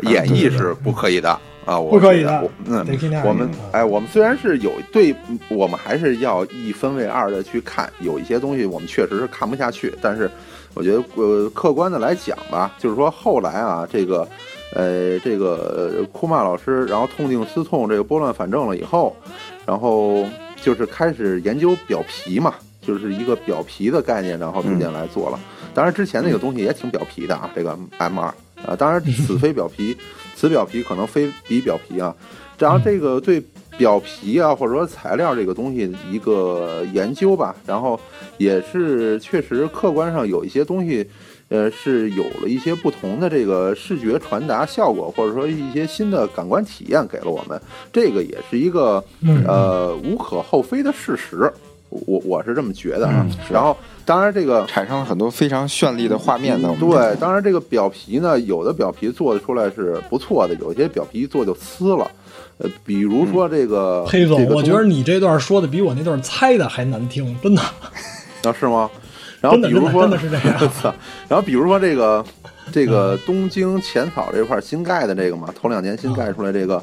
演绎是不可以的啊！我不可以的我嗯我们啊哎，我们虽然是有对，我们还是要一分为二的去看，有一些东西我们确实是看不下去，但是我觉得呃，客观的来讲吧，就是说后来啊，这个呃，这个呃库曼老师，然后痛定思痛，这个拨乱反正了以后，然后就是开始研究表皮嘛，就是一个表皮的概念，然后逐渐来做了。当然之前那个东西也挺表皮的啊，这个 M 二啊，当然此非表皮，<laughs> 此表皮可能非彼表皮啊。然后这个对表皮啊，或者说材料这个东西一个研究吧，然后也是确实客观上有一些东西，呃，是有了一些不同的这个视觉传达效果，或者说一些新的感官体验给了我们，这个也是一个嗯呃无可厚非的事实。我我是这么觉得啊嗯。然后当然这个产生了很多非常绚丽的画面呢。对，当然这个表皮呢，有的表皮做的出来是不错的，有些表皮一做就撕了。呃，比如说这个黑总，这个我觉得你这段说的比我那段猜的还难听，真的。啊是吗？然后比如说，真的真的是这样 <laughs> 操然后比如说这个这个东京浅草这块新盖的这个嘛，头两年新盖出来这个。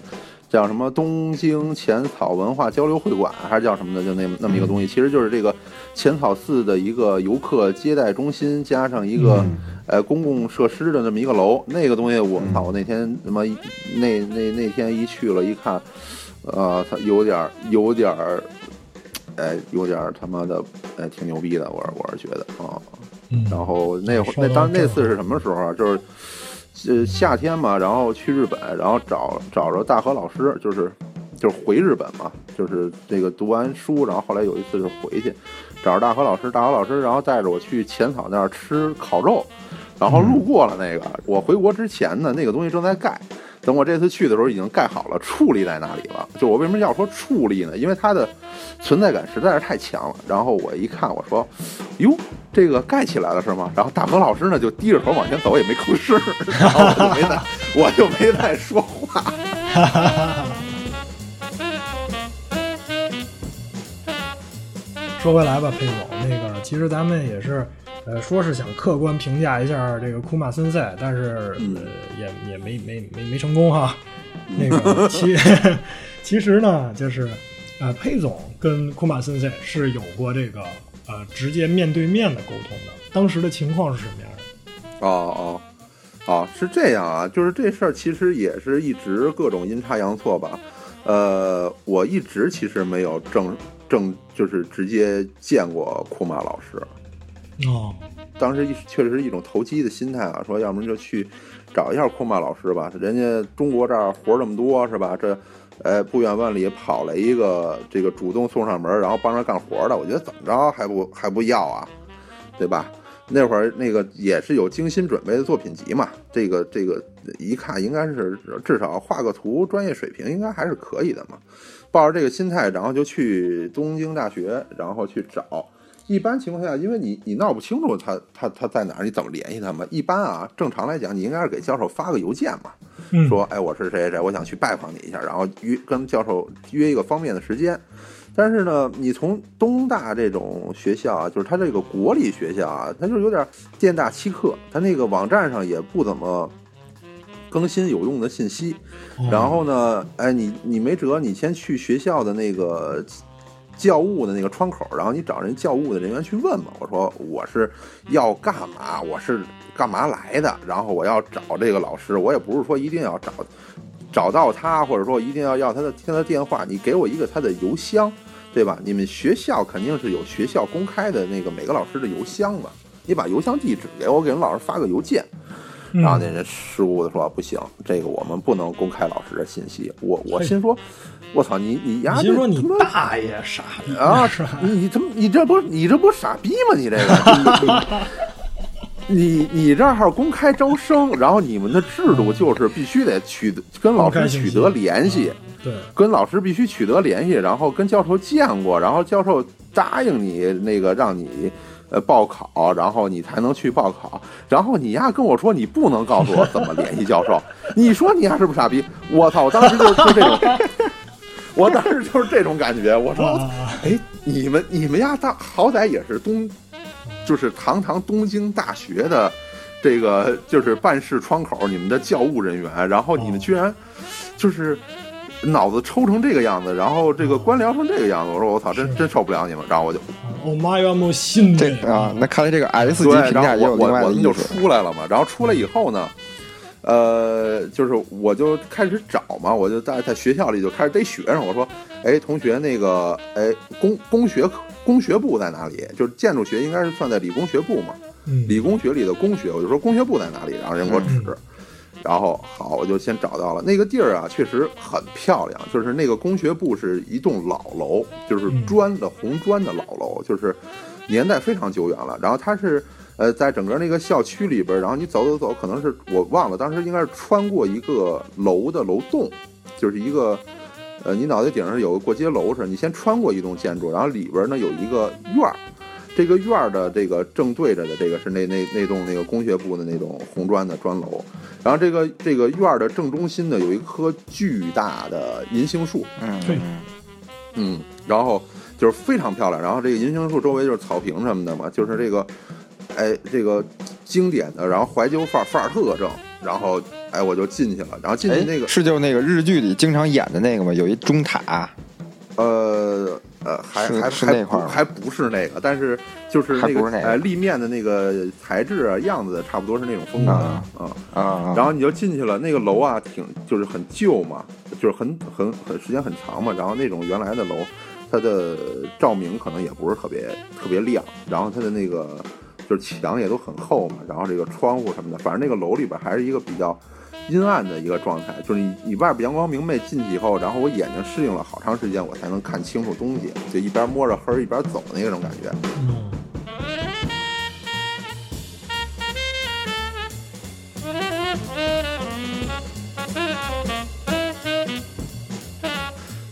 叫什么东京浅草文化交流会馆，还是叫什么的？就那那么一个东西，其实就是这个浅草寺的一个游客接待中心，加上一个、呃公共设施的那么一个楼。那个东西我操，我那天他妈那那那天一去了，一看，呃，它有点儿有点儿，哎，有点儿他妈的，哎，挺牛逼的，我是我是觉得啊。嗯，然后那会儿那当那次是什么时候啊？就是呃夏天嘛，然后去日本，然后找找着大和老师，就是就是回日本嘛，就是这个读完书，然后后来有一次就回去，找着大和老师，大和老师然后带着我去浅草那儿吃烤肉，然后路过了那个，我回国之前呢，那个东西正在盖。等我这次去的时候，已经盖好了，矗立在那里了。就我为什么要说矗立呢？因为它的存在感实在是太强了。然后我一看，我说：“哟，这个盖起来了是吗？”然后大何老师呢就低着头往前走，也没吭声，<laughs> 然后我就没再我就没再说话。说回来吧，佩总，那个其实咱们也是，呃，说是想客观评价一下这个库马森赛，但是、嗯呃也也没没没没成功哈。<laughs> 那个其 <laughs> 其实呢，就是呃，佩总跟库马森赛是有过这个呃直接面对面的沟通的，当时的情况是什么样的？哦哦哦，是这样啊，就是这事儿其实也是一直各种阴差阳错吧。呃，我一直其实没有正正就是直接见过库马老师。哦，当时一确实是一种投机的心态啊，说要不然就去找一下库马老师吧，人家中国这儿活儿这么多是吧？这，呃，不远万里跑来一个这个主动送上门，然后帮着干活的，我觉得怎么着还不还不要啊，对吧？那会儿那个也是有精心准备的作品集嘛，这个这个一看应该是至少画个图，专业水平应该还是可以的嘛。抱着这个心态，然后就去东京大学，然后去找。一般情况下，因为你你闹不清楚他他他在哪儿，你怎么联系他们？一般啊，正常来讲，你应该是给教授发个邮件嘛，嗯，说哎我是谁谁谁，我想去拜访你一下，然后约跟教授约一个方便的时间。但是呢，你从东大这种学校啊，就是它这个国立学校啊，它就有点店大欺客，它那个网站上也不怎么更新有用的信息。哦然后呢，哎，你你没辙，你先去学校的那个教务的那个窗口，然后你找人教务的人员去问嘛。我说我是要干嘛？我是干嘛来的？然后我要找这个老师，我也不是说一定要找找到他，或者说一定要要他的他的电话，你给我一个他的邮箱，对吧？你们学校肯定是有学校公开的那个每个老师的邮箱吧？你把邮箱地址给我，给人老师发个邮件。嗯然后那人失误的说不行，这个我们不能公开老师的信息。我我心说，我操你你丫这你先说你大爷傻逼啊！你你怎么你这不你这不傻逼吗？你这个 <laughs> 你你你这儿公开招生，然后你们的制度就是必须得取得跟老师取得联系，对，跟老师必须取得联系，然后跟教授见过，然后教授答应你那个让你呃报考，然后你才能去报考。然后你丫跟我说你不能告诉我怎么联系教授，<laughs> 你说你丫是不是傻逼？我操！我当时就是就这种，<laughs> 我当时就是这种感觉。我说，啊哎，你们你们呀大好歹也是东，就是堂堂东京大学的。这个就是办事窗口，你们的教务人员，然后你们居然就是脑子抽成这个样子，然后这个官僚成这个样子，我说我操，真真受不了你们，然后我就我妈呀，莫信这啊，那看来这个 S 级，评价也有另外我我们就。出来了嘛，然后出来以后呢，呃，就是我就开始找嘛，我就在在学校里就开始逮学生，我说，哎，同学，那个，哎，工工学工学部在哪里？就是建筑学应该是算在理工学部嘛，嗯理工学里的工学，我就说工学部在哪里，然后人给我指。嗯然后好，我就先找到了那个地儿啊，确实很漂亮。就是那个工学部是一栋老楼，就是嗯砖的红砖的老楼，就是年代非常久远了。然后它是呃，在整个那个校区里边，然后你走走走，可能是我忘了，当时应该是穿过一个楼的楼栋，就是一个呃，你脑袋顶上有个过街楼似的，你先穿过一栋建筑，然后里边呢有一个院儿，这个院儿的这个正对着的这个是那那那栋那个工学部的那种红砖的砖楼，然后这个这个院儿的正中心呢有一棵巨大的银杏树，嗯对。嗯，然后就是非常漂亮，然后这个银杏树周围就是草坪什么的嘛，就是这个，哎，这个经典的，然后怀旧范儿范儿特正，然后哎我就进去了，然后进去哎那个是就那个日剧里经常演的那个吗？有一钟塔，呃呃还是还还是那块儿还不是那个，但是就是那个还不是那个哎立面的那个材质啊样子差不多是那种风格啊啊。啊，然后你就进去了，那个楼啊，挺就是很旧嘛，就是很很很时间很长嘛。然后那种原来的楼，它的照明可能也不是特别特别亮，然后它的那个就是墙也都很厚嘛，然后这个窗户什么的，反正那个楼里边还是一个比较阴暗的一个状态。就是你你外边阳光明媚，进去以后，然后我眼睛适应了好长时间，我才能看清楚东西，就一边摸着黑一边走那种感觉。嗯，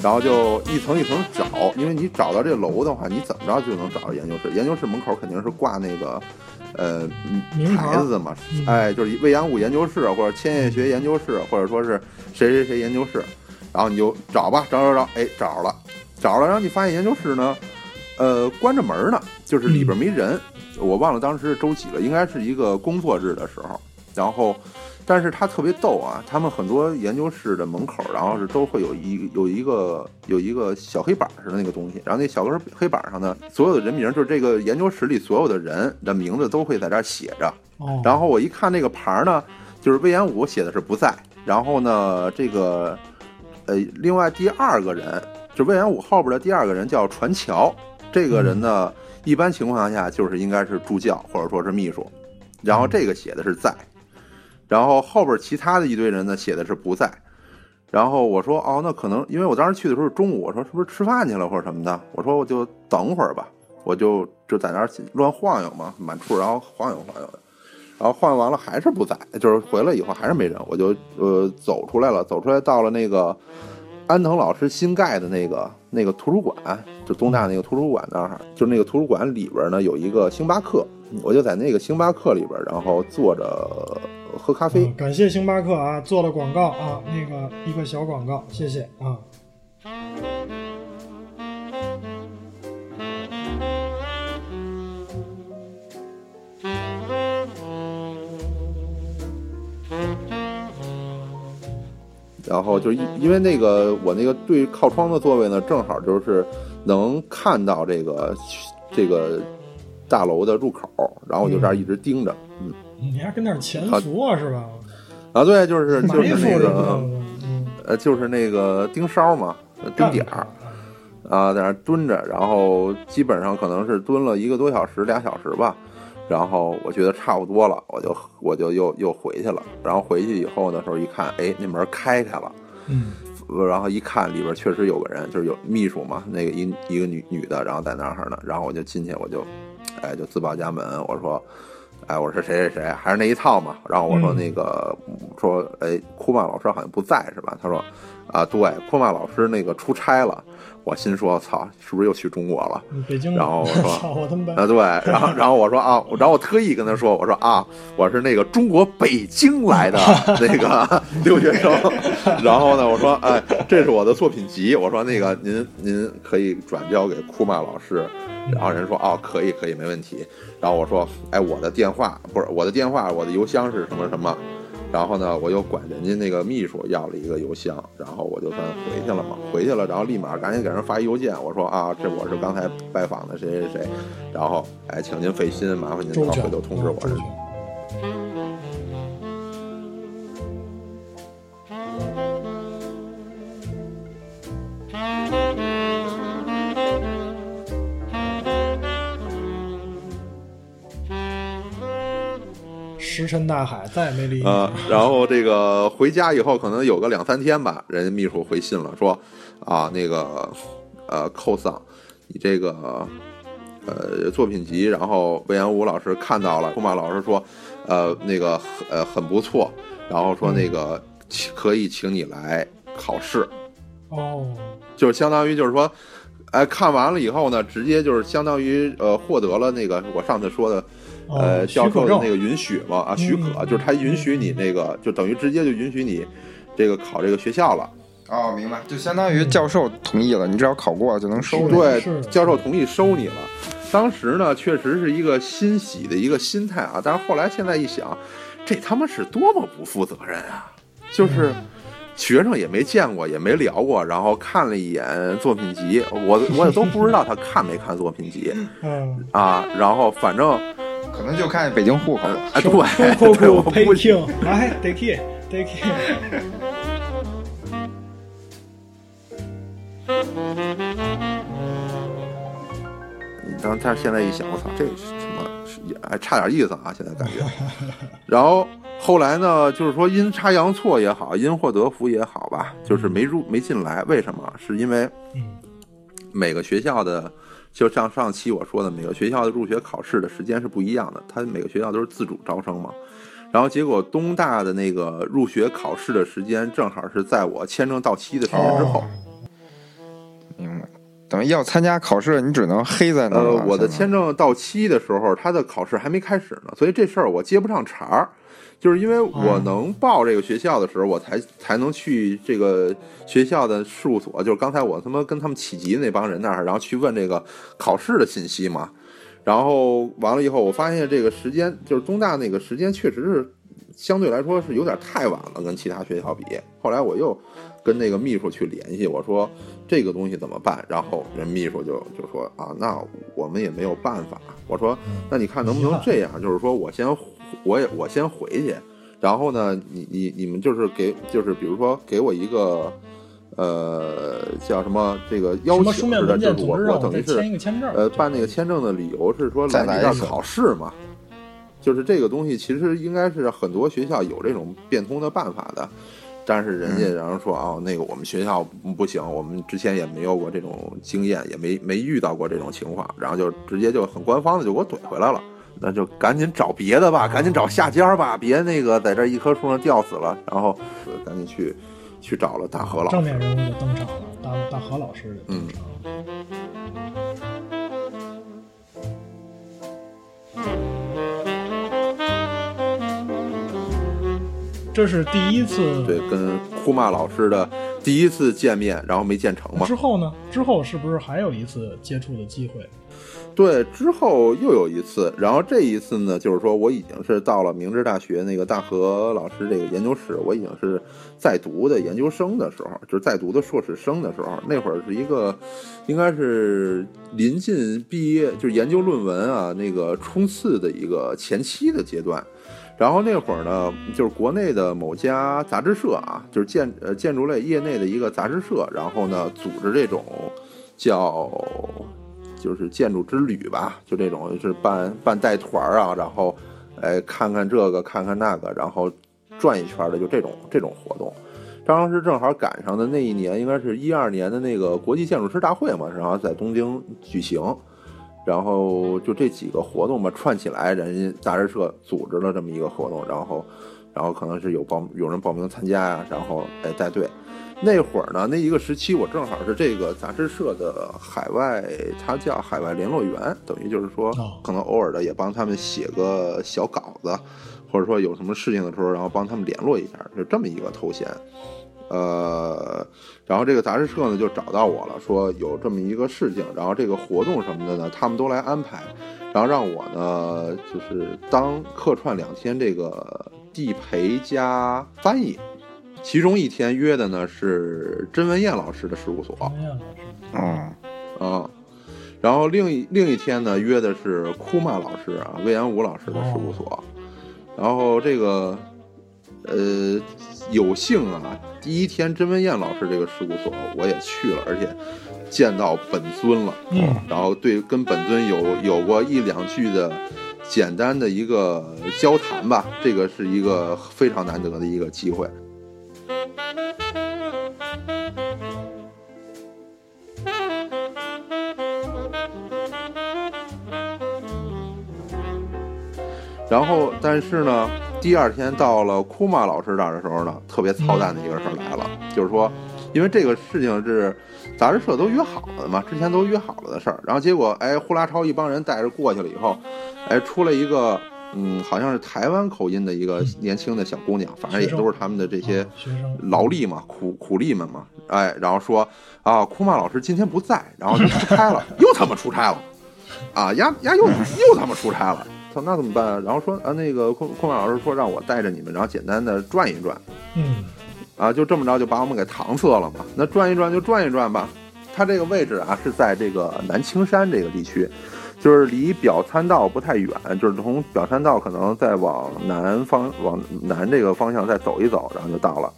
然后就一层一层找，因为你找到这楼的话，你怎么着就能找到研究室。研究室门口肯定是挂那个，呃，名牌牌子的嘛，嗯哎，就是未央物研究室或者千叶学研究室，或者说是谁谁谁研究室。然后你就找吧，找找找，哎，找着了，找着了。然后你发现研究室呢，呃，关着门呢，就是里边没人。我忘了当时是周几了，应该是一个工作日的时候。然后，但是他特别逗啊，他们很多研究室的门口，然后是都会有一有一个有一个小黑板似的那个东西，然后那小黑黑板上呢，所有的人名，就是这个研究室里所有的人的名字都会在这儿写着。哦，然后我一看那个牌儿呢，就是魏延武写的是不在，然后呢，这个呃，另外第二个人，就魏延武后边的第二个人叫传桥，这个人呢，一般情况下就是应该是助教或者说是秘书，然后这个写的是在，然后后边其他的一堆人呢写的是不在。然后我说哦，那可能因为我当时去的时候是中午，我说是不是吃饭去了或者什么的？我说我就等会儿吧，我就就在那儿乱晃悠嘛，满处然后晃悠晃悠的。然后晃悠完了还是不在，就是回来以后还是没人，我就呃走出来了，走出来到了那个安藤老师新盖的那个那个图书馆，就东大那个图书馆那儿，就那个图书馆里边呢有一个星巴克，我就在那个星巴克里边，然后坐着喝咖啡嗯。感谢星巴克啊，做了广告啊，那个一个小广告，谢谢啊。然后就因因为那个我那个对靠窗的座位呢，正好就是能看到这个这个大楼的入口，然后我就这儿一直盯着，嗯，你还跟那儿潜伏啊，是吧？啊，对，就是就是那个嗯，呃，就是那个盯梢嘛，呃盯点儿啊，在那儿蹲着，然后基本上可能是蹲了一个多小时、俩小时吧。然后我觉得差不多了，我就我就又又回去了。然后回去以后的时候一看，哎，那门开开了，嗯呃然后一看里边确实有个人，就是有秘书嘛，那个一一个女女的，然后在那儿呢，然后我就进去，我就，哎，就自报家门，我说，哎，我说谁谁谁，还是那一套嘛。然后我说嗯那个、说，哎，库曼老师好像不在是吧？他说，啊，对，库曼老师那个出差了。我心说，操，是不是又去中国了？嗯北京，然后我说 <laughs> 操我他妈。啊，对，然后然后我说啊，<laughs> 然后我特意跟他说，我说啊，我是那个中国北京来的 <laughs> 那个留学生，然后呢，我说哎，这是我的作品集，我说那个您您可以转交给库曼老师，然后人说哦，可以可以没问题，然后我说哎，我的电话不是我的电话，我的邮箱是什么什么。然后呢，我又管人家那个秘书要了一个邮箱，然后我就算回去了嘛，回去了，然后立马赶紧给人发一邮件，我说啊，这我是刚才拜访的谁谁谁，然后哎，请您费心，麻烦您到回头通知我周。全石沉大海，再也没理你。啊、然后这个回家以后可能有个两三天吧，人家秘书回信了，说啊那个呃寇桑，你这个呃作品集，然后魏延武老师看到了，库马老师说呃那个呃很不错，然后说那个请可以请你来考试。哦，就是相当于就是说，哎，看完了以后呢，直接就是相当于呃获得了那个我上次说的呃哦教授的那个允许嘛啊许可，嗯就是他允许你那个就等于直接就允许你这个考这个学校了。哦，明白，就相当于教授同意了，你只要考过了就能收你。对，教授同意收你了。当时呢，确实是一个欣喜的一个心态啊，但是后来现在一想，这他妈是多么不负责任啊！就是学生也没见过，也没聊过，然后看了一眼作品集，我我也都不知道他看没看作品集嗯，啊。然后反正可能就看北京户口了。哎，对，我扣配估 king，来 a k a k i 然后但是现在一想，我操，这是什么？也还差点意思啊！现在感觉。<laughs> 然后后来呢，就是说阴差阳错也好，因祸得福也好吧，就是没入没进来。为什么？是因为嗯每个学校的，就像上期我说的，每个学校的入学考试的时间是不一样的，它每个学校都是自主招生嘛。然后结果东大的那个入学考试的时间正好是在我签证到期的时间之后。明白。等于要参加考试，你只能黑在那儿。，呃我的签证到期的时候，他的考试还没开始呢，所以这事儿我接不上茬儿。就是因为我能报这个学校的时候，我才才能去这个学校的事务所，就是刚才我他妈跟他们起急的那帮人那儿，然后去问这个考试的信息嘛。然后完了以后，我发现这个时间就是东大那个时间确实是相对来说是有点太晚了，跟其他学校比。后来我又跟那个秘书去联系，我说这个东西怎么办？然后人秘书就就说啊，那我们也没有办法。我说那你看能不能这样？就是说我先我也我先回去，然后呢，你你你们就是给就是比如说给我一个呃叫什么这个邀什么请似的，书面文件，就是我等于是签一个签证。呃，办那个签证的理由是说再来这儿考试嘛，就是这个东西其实应该是很多学校有这种变通的办法的，但是人家然后说哦，那个我们学校不行，我们之前也没有过这种经验，也没没遇到过这种情况，然后就直接就很官方的就给我怼回来了。那就赶紧找别的吧，赶紧找下家吧，别那个在这一棵树上吊死了。然后呃赶紧去去找了大何老师。正面人物就登场了，大大何老师就登场了。这是第一次。对，跟库玛老师的第一次见面，然后没见成嘛。之后呢？之后是不是还有一次接触的机会？对，之后又有一次，然后这一次呢，就是说我已经是到了明治大学那个大和老师这个研究室，我已经是在读的研究生的时候，就是在读的硕士生的时候，那会儿是一个应该是临近毕业，就是研究论文啊那个冲刺的一个前期的阶段。然后那会儿呢，就是国内的某家杂志社啊，就是建呃建筑类业内的一个杂志社，然后呢组织这种叫就是建筑之旅吧，就这种是办办带团儿啊，然后哎看看这个看看那个，然后转一圈的，就这种这种活动。当时正好赶上的那一年，应该是一二年的那个国际建筑师大会嘛，然后在东京举行。然后就这几个活动吧串起来，人家杂志社组织了这么一个活动，然后，然后可能是有报有人报名参加呀，然后哎带队。那会儿呢，那一个时期我正好是这个杂志社的海外，他叫海外联络员，等于就是说哦可能偶尔的也帮他们写个小稿子，或者说有什么事情的时候，然后帮他们联络一下，就这么一个头衔。呃，然后这个杂志社呢就找到我了，说有这么一个事情，然后这个活动什么的呢，他们都来安排，然后让我呢就是当客串两天这个地陪加翻译，其中一天约的呢是甄文燕老师的事务所嗯，啊，然后另一另一天呢约的是库玛老师啊魏延武老师的事务所，然后这个呃有幸啊，第一天甄文燕老师这个事务所我也去了，而且见到本尊了，嗯，然后对跟本尊有有过一两句的简单的一个交谈吧，这个是一个非常难得的一个机会。然后，但是呢，第二天到了库玛老师这儿的时候呢，特别操蛋的一个事儿来了，就是说，因为这个事情是杂志社都约好了的嘛，之前都约好了的事儿。然后结果，哎，呼啦超一帮人带着过去了以后，哎，出了一个，嗯，好像是台湾口音的一个年轻的小姑娘，反正也都是他们的这些劳力嘛，苦苦力们嘛，哎，然后说啊，库玛老师今天不在，然后就出差了，<laughs> 又他妈出差了，啊，呀呀又又他妈出差了，操，那怎么办啊？然后说啊，那个库库玛老师说让我带着你们，然后简单的转一转，嗯啊，就这么着就把我们给搪塞了嘛。那转一转就转一转吧。它这个位置啊是在这个南青山这个地区，就是离表参道不太远，就是从表参道可能再往南方往南这个方向再走一走，然后就到了，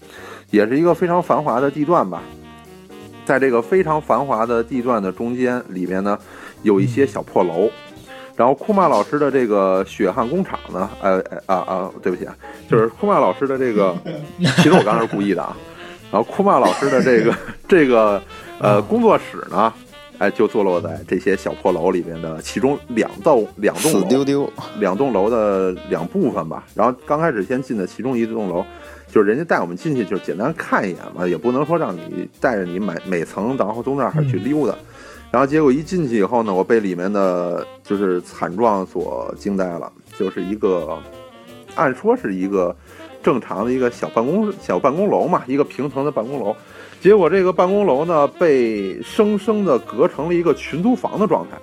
也是一个非常繁华的地段吧。在这个非常繁华的地段的中间，里面呢有一些小破楼。然后库玛老师的这个血汗工厂呢，呃呃啊啊，对不起啊，就是库玛老师的这个，<laughs> 其实我刚才是故意的啊。然后库玛老师的这个 <laughs> 这个呃工作室呢，哎，就坐落在这些小破楼里面的其中两栋两栋楼，丢丢，两栋楼的两部分吧。然后刚开始先进的其中一栋楼，就是人家带我们进去，就是简单看一眼嘛，也不能说让你带着你每每层，然后都那儿去溜达。然后结果一进去以后呢，我被里面的就是惨状所惊呆了，就是一个按说是一个正常的一个小办公小办公楼嘛，一个平层的办公楼。结果这个办公楼呢，被生生的隔成了一个群租房的状态，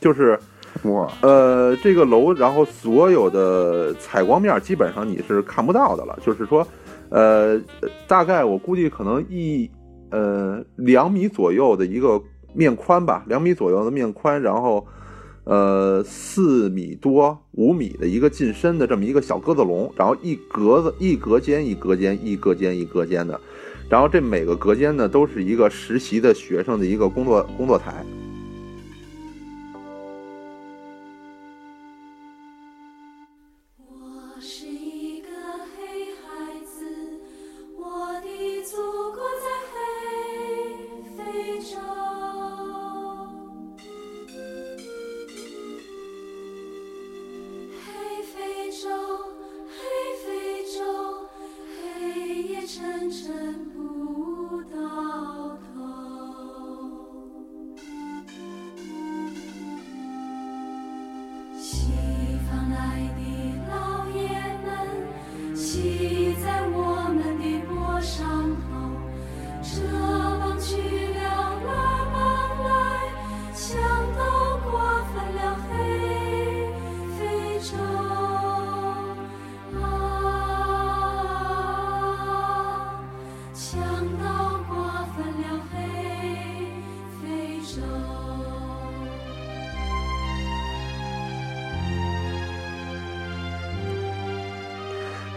就是哇，呃，这个楼，然后所有的采光面基本上你是看不到的了。就是说，呃，大概我估计可能一呃两米左右的一个面宽吧，两米左右的面宽，然后呃四米多五米的一个进深的这么一个小鸽子笼，然后一格子一隔间一隔间一隔间一隔间的，然后这每个隔间呢都是一个实习的学生的一个工作工作台。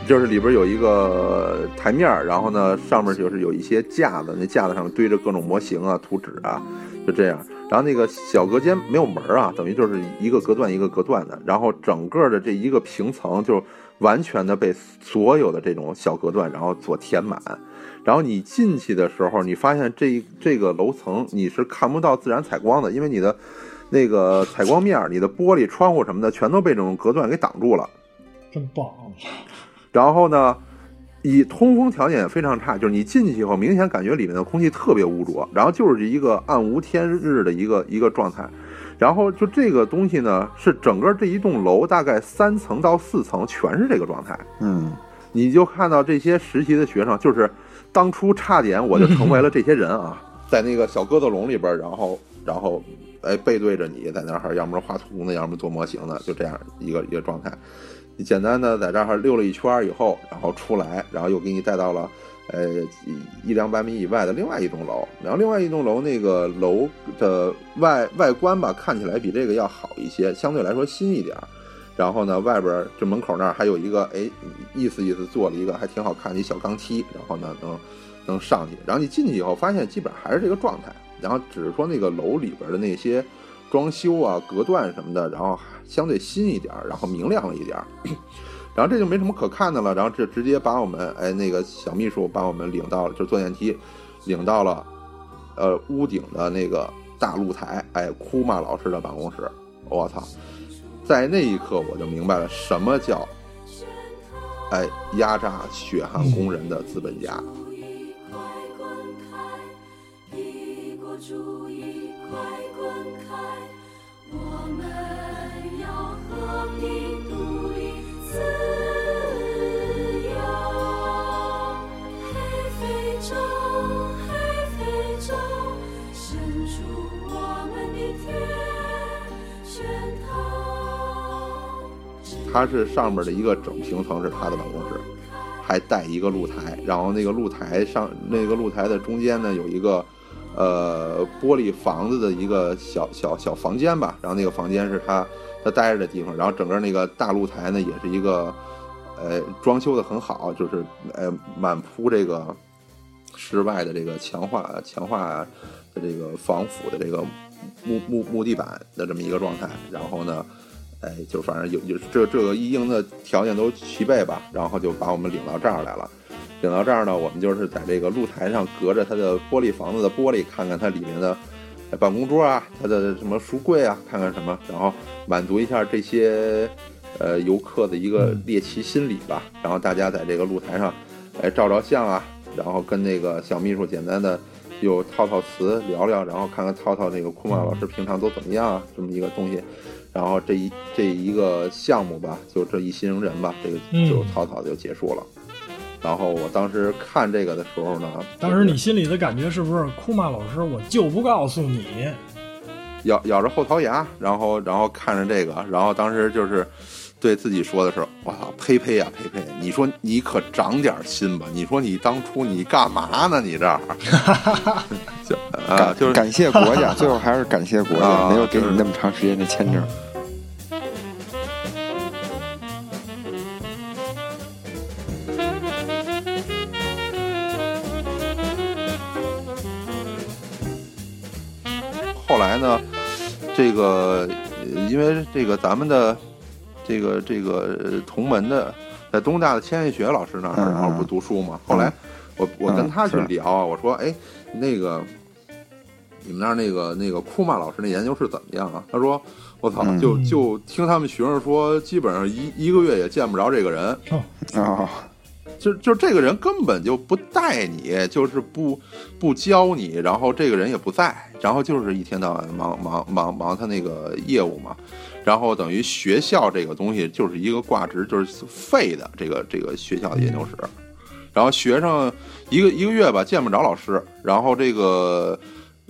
就是里边有一个台面儿，然后呢，上面就是有一些架子，那架子上面堆着各种模型啊、图纸啊，就这样。然后那个小隔间没有门儿啊，等于就是一个隔断一个隔断的，然后整个的这一个平层就完全的被所有的这种小隔断然后所填满。然后你进去的时候，你发现这这个楼层你是看不到自然采光的，因为你的那个采光面、你的玻璃窗户什么的全都被这种隔断给挡住了。真棒！然后呢，以通风条件也非常差，就是你进去以后，明显感觉里面的空气特别污浊，然后就是一个暗无天日的一个一个状态。然后就这个东西呢，是整个这一栋楼大概三层到四层全是这个状态。嗯，你就看到这些实习的学生，就是当初差点我就成为了这些人啊，在那个小鸽子笼里边，然后然后哎背对着你在那儿，要么画图呢，要么做模型呢，就这样一个一个状态。你简单的在这儿溜了一圈以后，然后出来，然后又给你带到了呃一两百米以外的另外一栋楼，然后另外一栋楼那个楼的外外观吧，看起来比这个要好一些，相对来说新一点儿。然后呢，外边儿这门口那儿还有一个，哎，意思意思做了一个还挺好看的一小钢梯，然后呢能能上去。然后你进去以后，发现基本上还是这个状态，然后只是说那个楼里边的那些装修啊、隔断什么的，然后相对新一点，然后明亮了一点。<clears throat> 然后这就没什么可看的了，然后这直接把我们哎那个小秘书把我们领到了，就坐电梯领到了呃屋顶的那个大露台，哎库玛老师的办公室。我操！在那一刻我就明白了什么叫哎压榨血汗工人的资本家。主意快滚开！我们要和平独立自由。黑，非洲，黑，非洲，伸出我们的天拳头。它是上面的一个整平层，是他的办公室。还带一个露台，然后那个露台上，那个露台的中间呢，有一个呃玻璃房子的一个小小小房间吧，然后那个房间是他他待着的地方，然后整个那个大露台呢也是一个呃装修的很好，就是呃满铺这个室外的这个强化强化的这个防腐的这个木木木地板的这么一个状态，然后呢。哎，就反正有有这这个一应的条件都齐备吧，然后就把我们领到这儿来了。领到这儿呢，我们就是在这个露台上隔着它的玻璃房子的玻璃，看看它里面的办公桌啊，它的什么书柜啊，看看什么，然后满足一下这些呃游客的一个猎奇心理吧。然后大家在这个露台上哎照照相啊，然后跟那个小秘书简单的又套套词聊聊，然后看看套套那个库玛老师平常都怎么样啊，这么一个东西。然后这一这一个项目吧，就这一行人吧，这个就草草就结束了。然后我当时看这个的时候呢，当时你心里的感觉是不是库玛老师，我就不告诉你？咬咬着后槽牙，然后然后看着这个，然后当时就是对自己说的是：“我操，呸呸呀呸呸！你说你可长点心吧！你说你当初你干嘛呢？你这儿 <laughs> 就啊，就是感谢国家，<laughs> 最后还是感谢国家，啊没有给你那么长时间的签证。呢，这个呃因为这个咱们的这个这个呃同门的，在东大的千叶雪老师那儿，然后不读书嘛。后来我我跟他去聊啊，我说哎，那个你们那儿那个那个库玛老师那研究室怎么样啊？他说我操，嗯就就听他们学生说，基本上一一个月也见不着这个人。啊，就就这个人根本就不带你，就是不不教你，然后这个人也不在，然后就是一天到晚忙忙忙忙他那个业务嘛，然后等于学校这个东西就是一个挂职，就是废的这个这个学校的研究室，然后学生一个一个月吧见不着老师，然后这个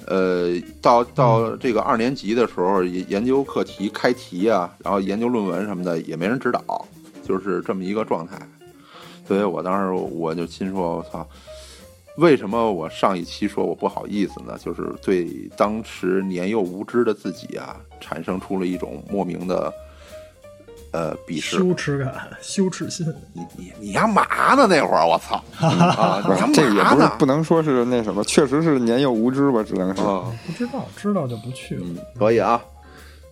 呃到到这个二年级的时候研研究课题开题啊，然后研究论文什么的也没人指导，就是这么一个状态。所以我当时我就心说，我操，为什么我上一期说我不好意思呢？就是对当时年幼无知的自己啊，产生出了一种莫名的呃鄙视。羞耻感、羞耻心。你你你丫嘛呢？那会儿我操 <laughs> 啊！这个也？不是不能说是那什么，确实是年幼无知吧，只能是。啊，不知道，知道就不去了。嗯，可以啊。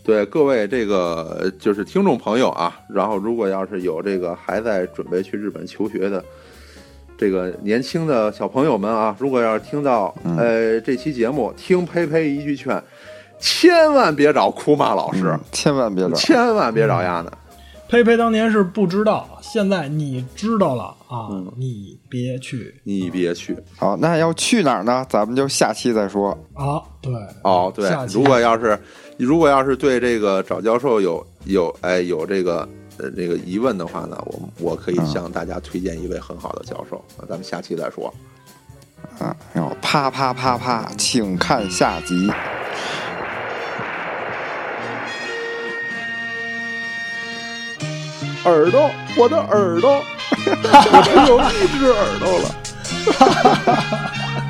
对各位这个就是听众朋友啊，然后如果要是有这个还在准备去日本求学的这个年轻的小朋友们啊，如果要是听到呃这期节目听呸呸一句劝，千万别找库玛老师，嗯千万别找。千万别找丫呢。佩佩当年是不知道，现在你知道了啊，嗯你别去你别去好，那要去哪儿呢？咱们就下期再说。啊。对，哦，对下，期如果要是如果要是对这个找教授有有哎有这个呃这个疑问的话呢，我我可以向大家推荐一位很好的教授，那咱们下期再说。啊，然后啪啪啪啪，请看下集。耳朵，我的耳朵，<laughs> <laughs> 我只有一只耳朵了。<laughs>